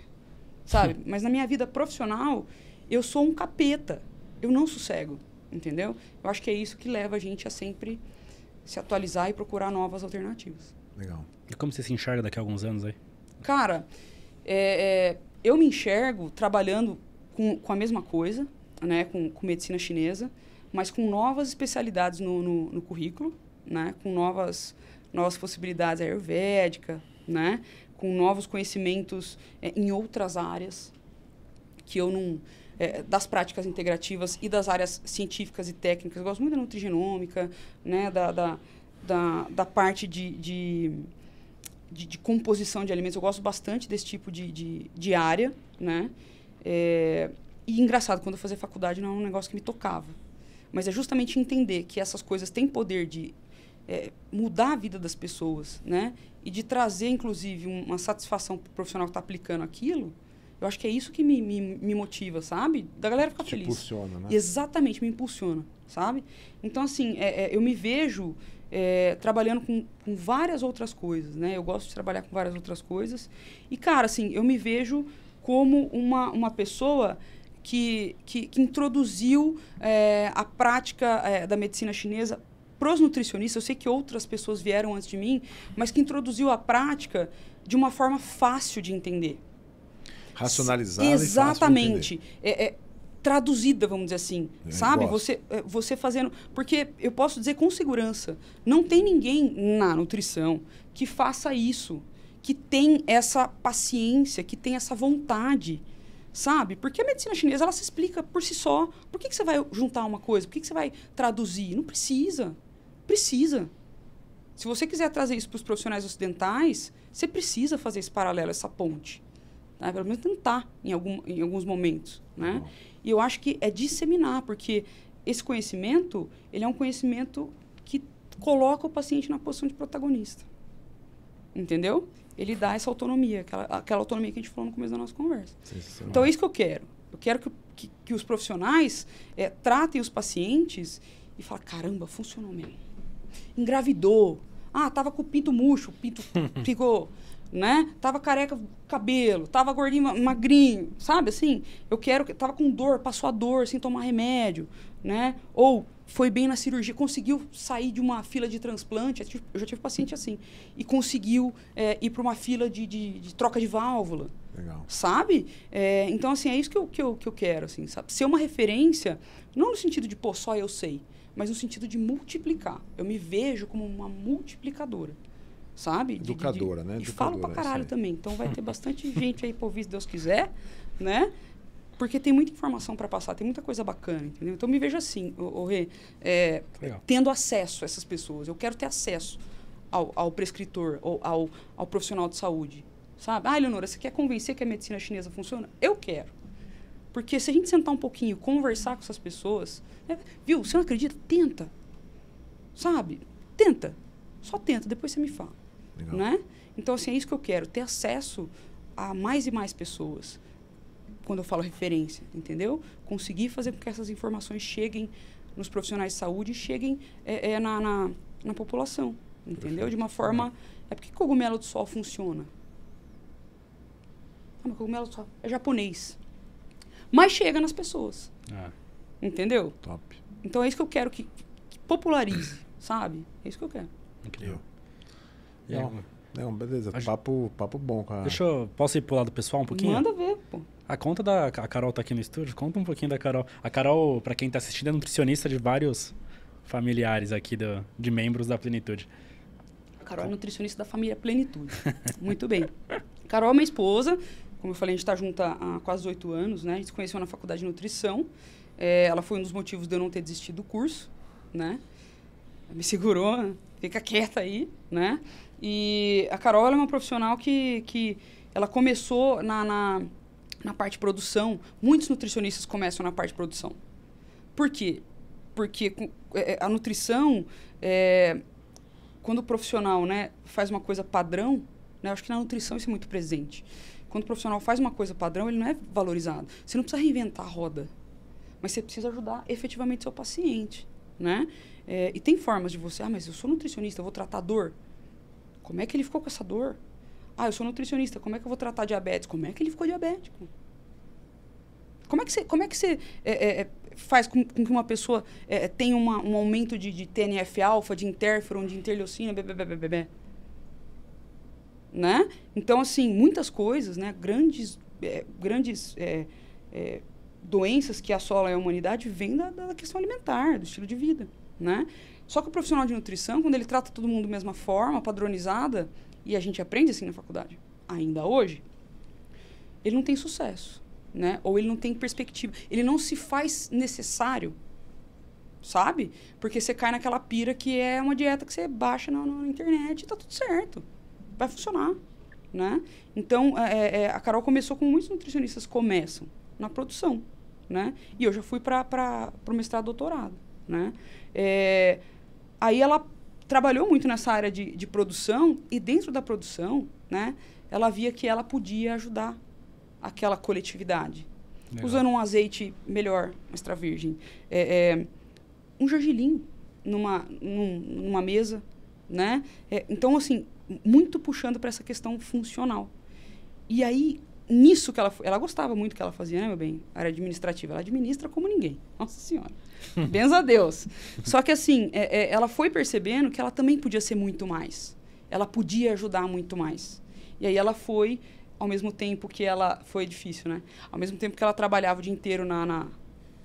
sabe? *laughs* Mas na minha vida profissional, eu sou um capeta. Eu não sossego, entendeu? Eu acho que é isso que leva a gente a sempre se atualizar e procurar novas alternativas. Legal. E como você se enxerga daqui a alguns anos aí? Cara, é, é, eu me enxergo trabalhando com, com a mesma coisa, né? Com, com medicina chinesa, mas com novas especialidades no, no, no currículo, né? Com novas, novas possibilidades ayurvédica, né? Com novos conhecimentos é, em outras áreas que eu não... é, das práticas integrativas e das áreas científicas e técnicas. Eu gosto muito da nutrigenômica, né? Da, da, da, da parte de- de de, de composição de alimentos. Eu gosto bastante desse tipo de, de, de área, né? É, e engraçado, quando eu fazia faculdade não é um negócio que me tocava. Mas é justamente entender que essas coisas têm poder de é, mudar a vida das pessoas, né? E de trazer, inclusive, um- uma satisfação para o profissional que está aplicando aquilo. Eu acho que é isso que me, me, me motiva, sabe? Da galera ficar Te feliz. impulsiona, né? Exatamente, me impulsiona, sabe? Então, assim, é, é, eu me vejo é, trabalhando com, com várias outras coisas, né? Eu gosto de trabalhar com várias outras coisas. E, cara, assim, eu me vejo como uma, uma pessoa que, que, que introduziu é, a prática é, da medicina chinesa para os nutricionistas. Eu sei que outras pessoas vieram antes de mim, mas que introduziu a prática de uma forma fácil de entender. Racionalizada e fácil de Exatamente. É, é traduzida, vamos dizer assim. Eu sabe? gosto. Você, é, você fazendo. Porque eu posso dizer com segurança: não tem ninguém na nutrição que faça isso, que tem essa paciência, que tem essa vontade. Sabe? Porque a medicina chinesa ela se explica por si só. Por que, que você vai juntar uma coisa? Por que, que você vai traduzir? Não precisa. Precisa. Se você quiser trazer isso para os profissionais ocidentais, você precisa fazer esse paralelo, essa ponte. Tá? Pelo menos tentar em, algum, em alguns momentos. Né? Bom. E eu acho que é disseminar, porque esse conhecimento ele é um conhecimento que coloca o paciente na posição de protagonista. Entendeu? Ele dá essa autonomia, aquela, aquela autonomia que a gente falou no começo da nossa conversa. Então é isso que eu quero. Eu quero que, que, que os profissionais eh, tratem os pacientes e falem, caramba, funcionou mesmo. Engravidou. Ah, tava com o pinto murcho, o pinto *laughs* ficou, né? Tava careca cabelo, tava gordinho, ma- magrinho, sabe assim? Eu quero que tava com dor, passou a dor sem tomar remédio, né? Ou foi bem na cirurgia, conseguiu sair de uma fila de transplante, eu já tive paciente assim, e conseguiu eh, ir para uma fila de, de- de troca de válvula Legal. sabe? É, então, assim, é isso que eu, que, eu, que eu quero, assim, sabe? Ser uma referência, não no sentido de, pô, só eu sei, mas no sentido de multiplicar. Eu me vejo como uma multiplicadora, sabe? De- de- de- Educadora, né? E falo Educadora, pra caralho também. Então vai ter *laughs* bastante gente aí pra ouvir, se Deus quiser, né? Porque tem muita informação para passar, tem muita coisa bacana, entendeu? Então me vejo assim, o, Rê, é, tendo acesso a essas pessoas. Eu quero ter acesso ao, ao prescritor, ou ao, ao profissional de saúde. Sabe? Ah, Eleonora, você quer convencer que a medicina chinesa funciona? Eu quero. Porque se a gente sentar um pouquinho, conversar com essas pessoas, né? viu? Você não acredita? Tenta. Sabe? Tenta. Só tenta, depois você me fala. Legal. Né? Então, assim, é isso que eu quero, ter acesso a mais e mais pessoas. Quando eu falo referência, entendeu? Conseguir fazer com que essas informações cheguem nos profissionais de saúde e cheguem é, é, na, na, na população, entendeu? De uma forma... É porque cogumelo do sol funciona. Ah, mas cogumelo do sol é japonês. Mas chega nas pessoas, Ah, entendeu? Top. Então é isso que eu quero que, que popularize, sabe? É isso que eu quero. incrível. Não. Não, beleza. Acho- Papo, papo bom com a... Deixa eu. Posso ir pro lado pessoal um pouquinho? Manda ver, pô. A conta da. A Carol tá aqui no estúdio. Conta um pouquinho da Carol. A Carol, pra quem tá assistindo, é nutricionista de vários familiares aqui do, de membros da Plenitude. A Carol é nutricionista da família Plenitude. *laughs* Muito bem. Carol é minha esposa. Como eu falei, a gente está junto há quase oito anos, né? A gente se conheceu na faculdade de nutrição. É, ela foi um dos motivos de eu não ter desistido do curso, né? Me segurou, fica quieta aí, né? E a Carol é uma profissional que, que ela começou na, na, na parte de produção. Muitos nutricionistas começam na parte de produção. Por quê? Porque com- é, a nutrição, é, quando o profissional né, faz uma coisa padrão, né, acho que na nutrição isso é muito presente. Quando o profissional faz uma coisa padrão, ele não é valorizado. Você não precisa reinventar a roda, mas você precisa ajudar efetivamente seu paciente, né? É, e tem formas de você, ah, mas eu sou nutricionista, eu vou tratar dor. Como é que ele ficou com essa dor? Ah, eu sou nutricionista, como é que eu vou tratar diabetes? Como é que ele ficou diabético? Como é que você, como é que você é, é, é, faz com, com que uma pessoa é, tenha uma, um aumento de, de TNF-alfa, de interferon, de interleucina, bebê? Né? Então, assim, muitas coisas, né? Grandes, é, grandes é, doenças que assolam a humanidade vêm da, da questão alimentar, do estilo de vida, né? Só que o profissional de nutrição, quando ele trata todo mundo da mesma forma, padronizada, e a gente aprende assim na faculdade, ainda hoje, ele não tem sucesso, né? Ou ele não tem perspectiva. Ele não se faz necessário, sabe? Porque você cai naquela pira que é uma dieta que você baixa na, na internet e tá tudo certo. Vai funcionar, né? Então, é, é, a Carol começou como muitos nutricionistas começam, na produção, né? E eu já fui para o mestrado doutorado, né? É, aí ela trabalhou muito nessa área de, de produção e dentro da produção, né? Ela via que ela podia ajudar aquela coletividade. Legal. Usando um azeite melhor, extra virgem. É, é, um gergelim numa, num- numa mesa, né? É, então, assim, muito puxando para essa questão funcional. E aí, nisso que ela... Ela gostava muito que ela fazia, né, meu bem? Área administrativa. Ela administra como ninguém. *laughs* Nossa Senhora. *laughs* Benza a Deus. Só que, assim, é, é, ela foi percebendo que ela também podia ser muito mais. Ela podia ajudar muito mais. E aí ela foi, ao mesmo tempo que ela... Foi difícil, né? Ao mesmo tempo que ela trabalhava o dia inteiro na, na,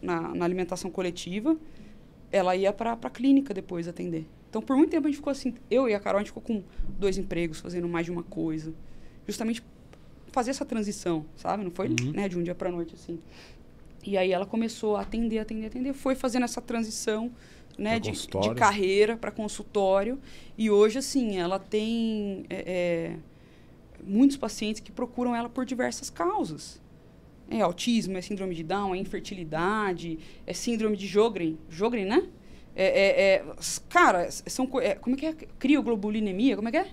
na, na alimentação coletiva, ela ia para a clínica depois atender. Então, por muito tempo a gente ficou assim, eu e a Carol, a gente ficou com dois empregos, fazendo mais de uma coisa. Justamente fazer essa transição, sabe? Não foi Uhum. né, de um dia para noite assim. E aí ela começou a atender, atender, atender, foi fazendo essa transição né, de, de carreira para consultório. E hoje, assim, ela tem é, é, muitos pacientes que procuram ela por diversas causas. É autismo, é síndrome de Down, é infertilidade, é síndrome de Jogren. Jogren, né? É, é, é, cara, são, é, como é que é? Crioglobulinemia, como é que é?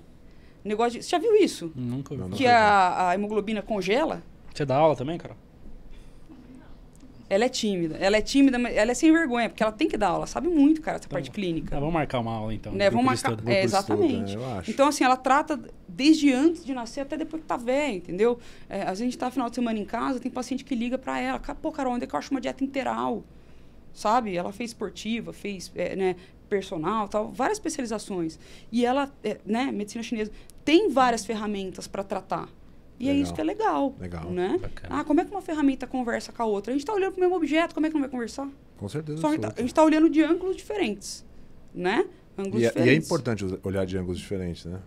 Negócio de, você já viu isso? Nunca falar. Que a, a hemoglobina congela? Você dá aula também, Carol? Ela é tímida. Ela é tímida, mas ela é sem vergonha, porque ela tem que dar aula. Ela sabe muito, cara, essa parte clínica. Ah, vamos marcar uma aula então. Né, vamos marcar- estudo. É, estudo, exatamente. né, acho. Então, assim, ela trata desde antes de nascer até depois que tá velha, entendeu? É, às vezes a gente tá final de semana em casa, tem paciente que liga pra ela. "Ca- Pô, Carol, onde é que eu acho uma dieta integral? Sabe? Ela fez esportiva, fez é, né, personal, tal, várias especializações. E ela, é, né, medicina chinesa, tem várias ferramentas para tratar. E é Legal. isso que é legal. Legal. Né? Bacana. Ah, como é que uma ferramenta conversa com a outra? A gente tá olhando pro mesmo objeto, como é que não vai conversar? Com certeza. Só a gente tá- está olhando de ângulos diferentes, né? Ângulos E, é- e é diferentes. importante olhar de ângulos diferentes, né?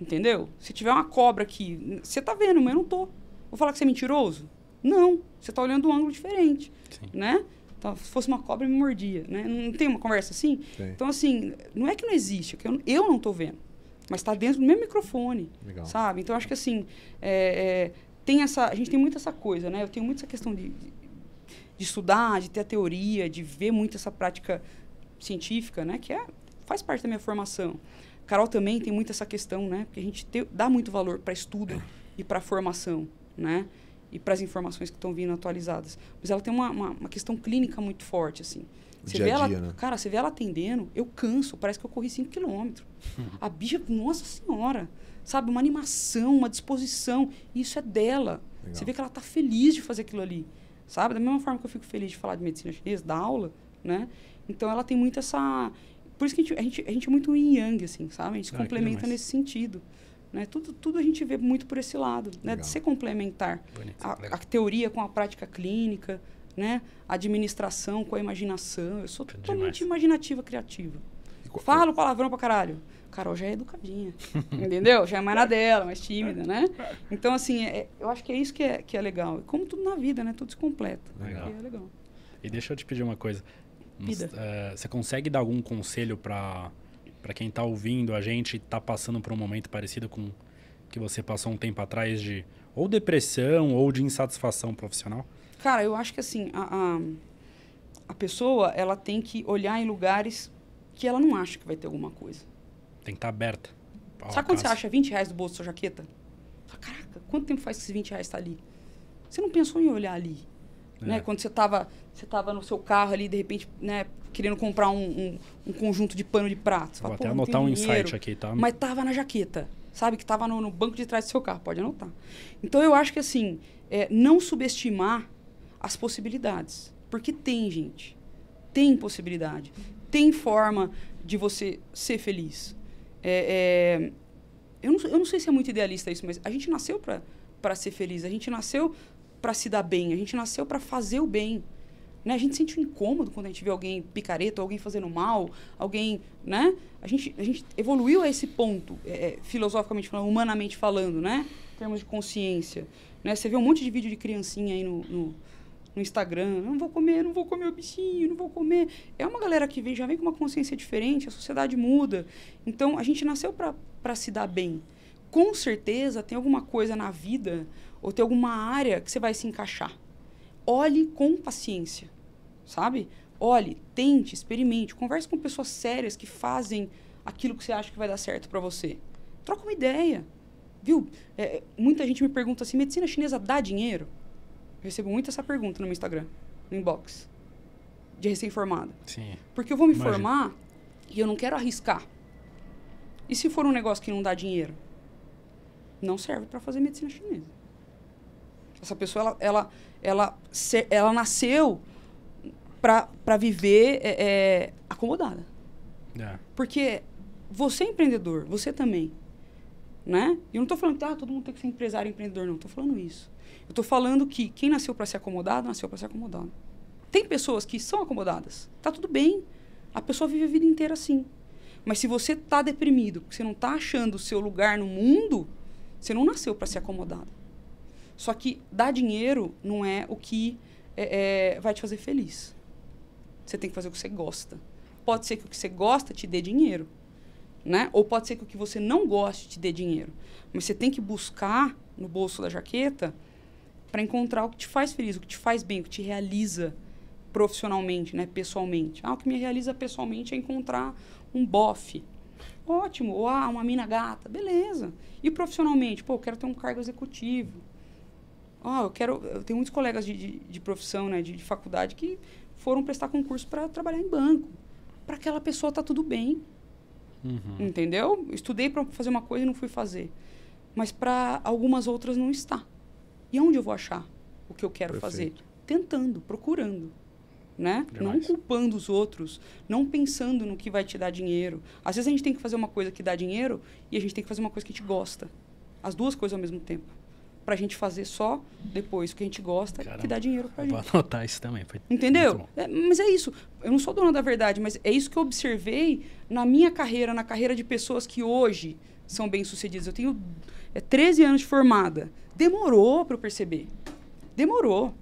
Entendeu? Se tiver uma cobra aqui, você tá vendo, mas eu não tô. Vou falar que você é mentiroso? Não. Você tá olhando um ângulo diferente, Sim. né? Então, se fosse uma cobra, me mordia, né? Não tem uma conversa assim? Tem. Então, assim, não é que não existe, é que eu, eu não tô vendo. Mas está dentro do mesmo microfone, Legal. sabe? Então, acho que, assim, é, é, tem essa... A gente tem muito essa coisa, né? Eu tenho muito essa questão de, de, de estudar, de ter a teoria, de ver muito essa prática científica, né? Que é, faz parte da minha formação. Carol também tem muito essa questão, né? Porque a gente te- dá muito valor para estudo e para formação, né? E para as informações que estão vindo atualizadas. Mas ela tem uma, uma, uma questão clínica muito forte, assim. Você Dia vê a ela, dia, né? cara, você vê ela atendendo, eu canso, parece que eu corri 5 quilômetros. A bicha, nossa senhora, sabe? Uma animação, uma disposição. Isso é dela. Legal. Você vê que ela tá feliz de fazer aquilo ali, sabe? Da mesma forma que eu fico feliz de falar de medicina chinesa, da aula, né? Então ela tem muito essa... Por isso que a gente, a gente, a gente é muito yin yang, assim, sabe? A gente se Ah, complementa nesse sentido. Né? Tudo, tudo a gente vê muito por esse lado, né? Legal. De ser complementar. Bonito, A, a teoria com a prática clínica, né? Administração com a imaginação. Eu sou totalmente demais. imaginativa, criativa. E Falo palavrão pra caralho. Carol já é educadinha, *laughs* entendeu? Já é mais na dela, mais tímida, né? Então, assim, é- eu acho que é isso que é, que é legal. E Como tudo na vida, né? Tudo se completa. Legal. E é legal. E deixa eu te pedir uma coisa. Eh, você consegue dar algum conselho para para quem tá ouvindo a gente e tá passando por um momento parecido com que você passou um tempo atrás de ou depressão ou de insatisfação profissional? Cara, eu acho que assim, a, a, a pessoa ela tem que olhar em lugares que ela não acha que vai ter alguma coisa. Tem que estar aberta. ao Sabe quando você acha 20 reais do bolso da sua jaqueta? Fala, Caraca, quanto tempo faz que esses 20 reais está ali? Você não pensou em olhar ali? É. Né? Quando você estava você tava no seu carro ali, de repente, né, querendo comprar um, um, um conjunto de pano de prato. Você Vou fala, até "Pô, não anotar um dinheiro." insight aqui, tá? Mas tava na jaqueta, sabe? Que tava no, no banco de trás do seu carro, pode anotar. Então eu acho que assim, é, não subestimar as possibilidades. Porque tem, gente. Tem possibilidade. Tem forma de você ser feliz. É, é, eu, não, eu não sei se é muito idealista isso, mas a gente nasceu para ser feliz. A gente nasceu para se dar bem. A gente nasceu para fazer o bem. Né? A gente sente um incômodo quando a gente vê alguém picareta, alguém fazendo mal, alguém, né? A gente, a gente evoluiu a esse ponto, é, é, filosoficamente falando, humanamente falando, né? Em termos de consciência. Né? Você vê um monte de vídeo de criancinha aí no, no, no Instagram, não vou comer, não vou comer o bichinho, não vou comer. É uma galera que vem, já vem com uma consciência diferente, a sociedade muda. Então, a gente nasceu para se dar bem. Com certeza, tem alguma coisa na vida ou tem alguma área que você vai se encaixar. Olhe com paciência, sabe? Olhe, tente, experimente, converse com pessoas sérias que fazem aquilo que você acha que vai dar certo para você. Troca uma ideia, viu? É, muita gente me pergunta assim, medicina chinesa dá dinheiro? Eu recebo muito essa pergunta no meu Instagram, no inbox, de recém-formada. Sim. Porque eu vou me Imagino. formar e eu não quero arriscar. E se for um negócio que não dá dinheiro? Não serve para fazer medicina chinesa. Essa pessoa, ela, ela, ela, ela nasceu para viver é, é, acomodada. É. Porque você é empreendedor, você também. Né? E eu não estou falando que ah, todo mundo tem que ser empresário e empreendedor, não. Estou falando isso. Eu estou falando que quem nasceu para ser acomodado, nasceu para ser acomodado. Tem pessoas que são acomodadas. Tá tudo bem. A pessoa vive a vida inteira assim. Mas se você tá deprimido, você não tá achando o seu lugar no mundo, você não nasceu para ser acomodado. Só que dar dinheiro não é o que é, é, vai te fazer feliz. Você tem que fazer o que você gosta. Pode ser que o que você gosta te dê dinheiro, né? Ou pode ser que o que você não goste te dê dinheiro. Mas você tem que buscar no bolso da jaqueta para encontrar o que te faz feliz, o que te faz bem, o que te realiza profissionalmente, né, pessoalmente. Ah, o que me realiza pessoalmente é encontrar um bofe. Ótimo. Ou ah, uma mina gata. Beleza. E profissionalmente? Pô, eu quero ter um cargo executivo. Ah, eu quero. Eu tenho muitos colegas de, de, de profissão, né, de, de faculdade, que foram prestar concurso para trabalhar em banco. Para aquela pessoa tá tudo bem. Uhum. Entendeu? Eu estudei para fazer uma coisa e não fui fazer. Mas para algumas outras não está. E onde eu vou achar o que eu quero Perfeito. fazer? Tentando, procurando. Né? Não culpando os outros, não pensando no que vai te dar dinheiro. Às vezes a gente tem que fazer uma coisa que dá dinheiro e a gente tem que fazer uma coisa que a gente gosta. As duas coisas ao mesmo tempo. Pra gente fazer só depois o que a gente gosta, que Caramba. dá dinheiro pra Eu gente. Vou anotar isso também. Entendeu? É, mas é isso. Eu não sou dona da verdade, mas é isso que eu observei na minha carreira, na carreira de pessoas que hoje são bem-sucedidas. Eu tenho é, 13 anos de formada. Demorou para eu perceber. Demorou.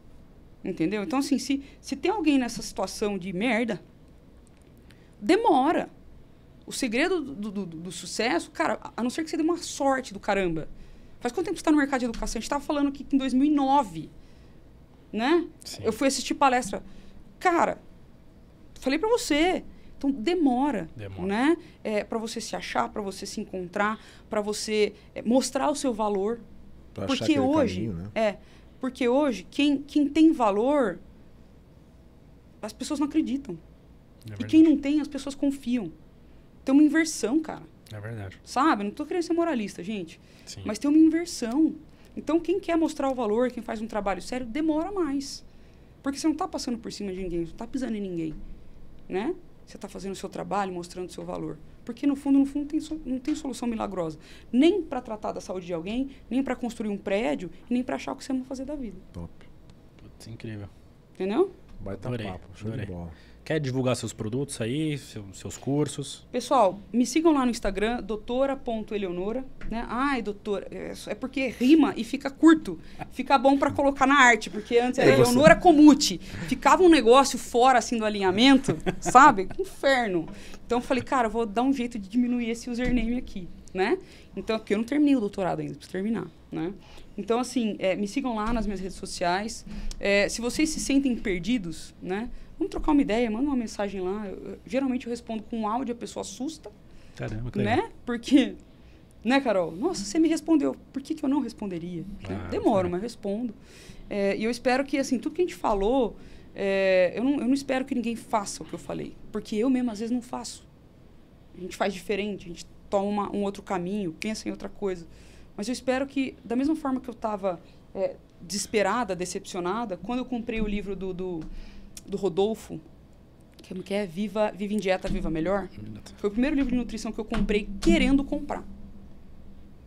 Entendeu? Então, assim, se, se tem alguém nessa situação de merda, demora. O segredo do, do, do- sucesso, cara, a- não ser que você dê uma sorte do caramba. Faz quanto tempo você está no mercado de educação? A gente estava falando aqui que em 2009, né? Sim. Eu fui assistir palestra. Cara, falei pra você. Então demora, Demora. né? É, para você se achar, para você se encontrar, para você é, mostrar o seu valor. Pra Porque hoje, caminho, né? é, porque hoje quem, quem tem valor, as pessoas não acreditam. É e quem não tem, as pessoas confiam. Tem uma inversão, cara. É verdade. Sabe? Não tô querendo ser moralista, gente. Sim. Mas tem uma inversão. Então, quem quer mostrar o valor, quem faz um trabalho sério, demora mais. Porque você não está passando por cima de ninguém, você não está pisando em ninguém. Né? Você está fazendo o seu trabalho, mostrando o seu valor. Porque, no fundo, no fundo, tem so- não tem solução milagrosa. Nem para tratar da saúde de alguém, nem para construir um prédio, nem para achar o que você vai fazer da vida. Top. Putz, incrível. Entendeu? Baita Adorei, papo. Show adorei. de bola. Quer divulgar seus produtos aí, seu- seus cursos? Pessoal, me sigam lá no Instagram, doutora.eleonora. Né? Ai, doutora, é é porque rima e fica curto. Fica bom pra colocar na arte, porque antes era É, você- Eleonora Comute. Ficava um negócio fora assim do alinhamento, sabe? Que Inferno. Então eu falei, cara, eu vou dar um jeito de diminuir esse username aqui, né? Então, porque eu não terminei o doutorado ainda, preciso terminar. Né? Então, assim, é, me sigam lá nas minhas redes sociais. É, se vocês se sentem perdidos, né? Vamos trocar uma ideia, manda uma mensagem lá. Eu- geralmente eu respondo com áudio, a pessoa assusta, Caramba, que legal. né? Porque, né, Carol? Nossa, você me respondeu. Por que, que eu não responderia? Né? Ah, Demoro, é. mas respondo. É, e eu espero que, assim, tudo que a gente falou, é, eu, não, eu não espero que ninguém faça o que eu falei. Porque eu mesmo, às vezes, não faço. A gente faz diferente, a gente toma uma- um outro caminho, pensa em outra coisa. Mas eu espero que, da mesma forma que eu estava desesperada, decepcionada, quando eu comprei o livro do, do, do Rodolfo, que é- que é Viva, Viva em Dieta, Viva Melhor, foi o primeiro livro de nutrição que eu comprei querendo comprar.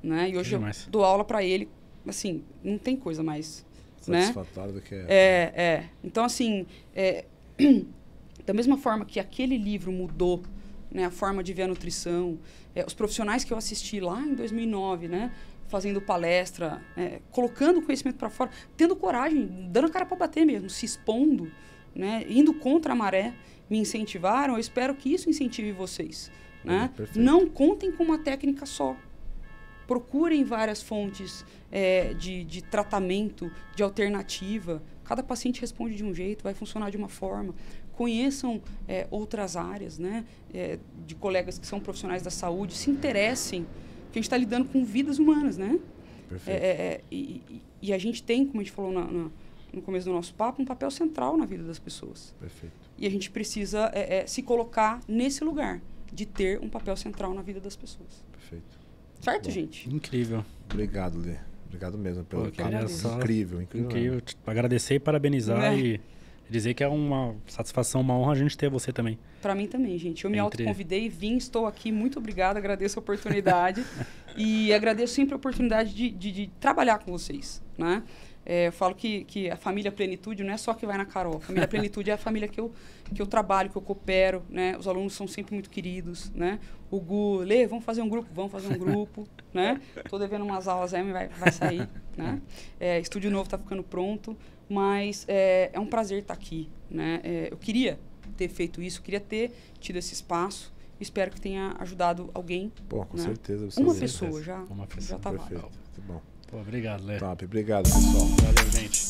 Né? E hoje eu demais. dou aula para ele, assim, não tem coisa mais né? Satisfatório do que é. É, é. Então, assim, é, *clears throat* da mesma forma que aquele livro mudou né, a forma de ver a nutrição, é, os profissionais que eu assisti lá em 2009, né, fazendo palestra, é, colocando o conhecimento para fora, tendo coragem, dando a cara para bater mesmo, se expondo, né, indo contra a maré, me incentivaram. Eu espero que isso incentive vocês. Né? É, perfeito. Não contem com uma técnica só procurem várias fontes é, de, de tratamento, de alternativa. Cada paciente responde de um jeito, vai funcionar de uma forma. Conheçam é, outras áreas, né? É, de colegas que são profissionais da saúde, se interessem, porque a gente está lidando com vidas humanas, né? Perfeito. É, é, é, e, e- e a gente tem, como a gente falou na- na- no começo do nosso papo, um papel central na vida das pessoas. Perfeito. E a gente precisa é, é, se colocar nesse lugar, de ter um papel central na vida das pessoas. Perfeito. Certo, Bom. gente? Incrível. Obrigado, Lê. Obrigado mesmo pelo Pô, papo. só- Incrível, incrível. Incrível. Agradecer e parabenizar É. e dizer que é uma satisfação, uma honra a gente ter você também. Para mim também, gente. Eu me Entre- autoconvidei, vim, estou aqui. Muito obrigada, agradeço a oportunidade. *laughs* e agradeço sempre a oportunidade de, de, de trabalhar com vocês, né? É, eu falo que, que a família Plenitude não é só que vai na Carol. A família *laughs* Plenitude é a família que eu, que eu trabalho, que eu coopero, né? Os alunos são sempre muito queridos, né? O Gu, Lê, vamos fazer um grupo? Vamos fazer um grupo, *laughs* né? Tô devendo umas aulas aí, mas vai, vai sair, né? É, estúdio novo está ficando pronto, mas é, é um prazer estar aqui, né? É, eu queria ter feito isso, queria ter tido esse espaço. Espero que tenha ajudado alguém. Pô, com né? certeza. Uma pessoa já, Uma pessoa, já tá Perfeito. Muito bom. Pô, obrigado, Lé. Top. Obrigado, pessoal. Valeu, gente.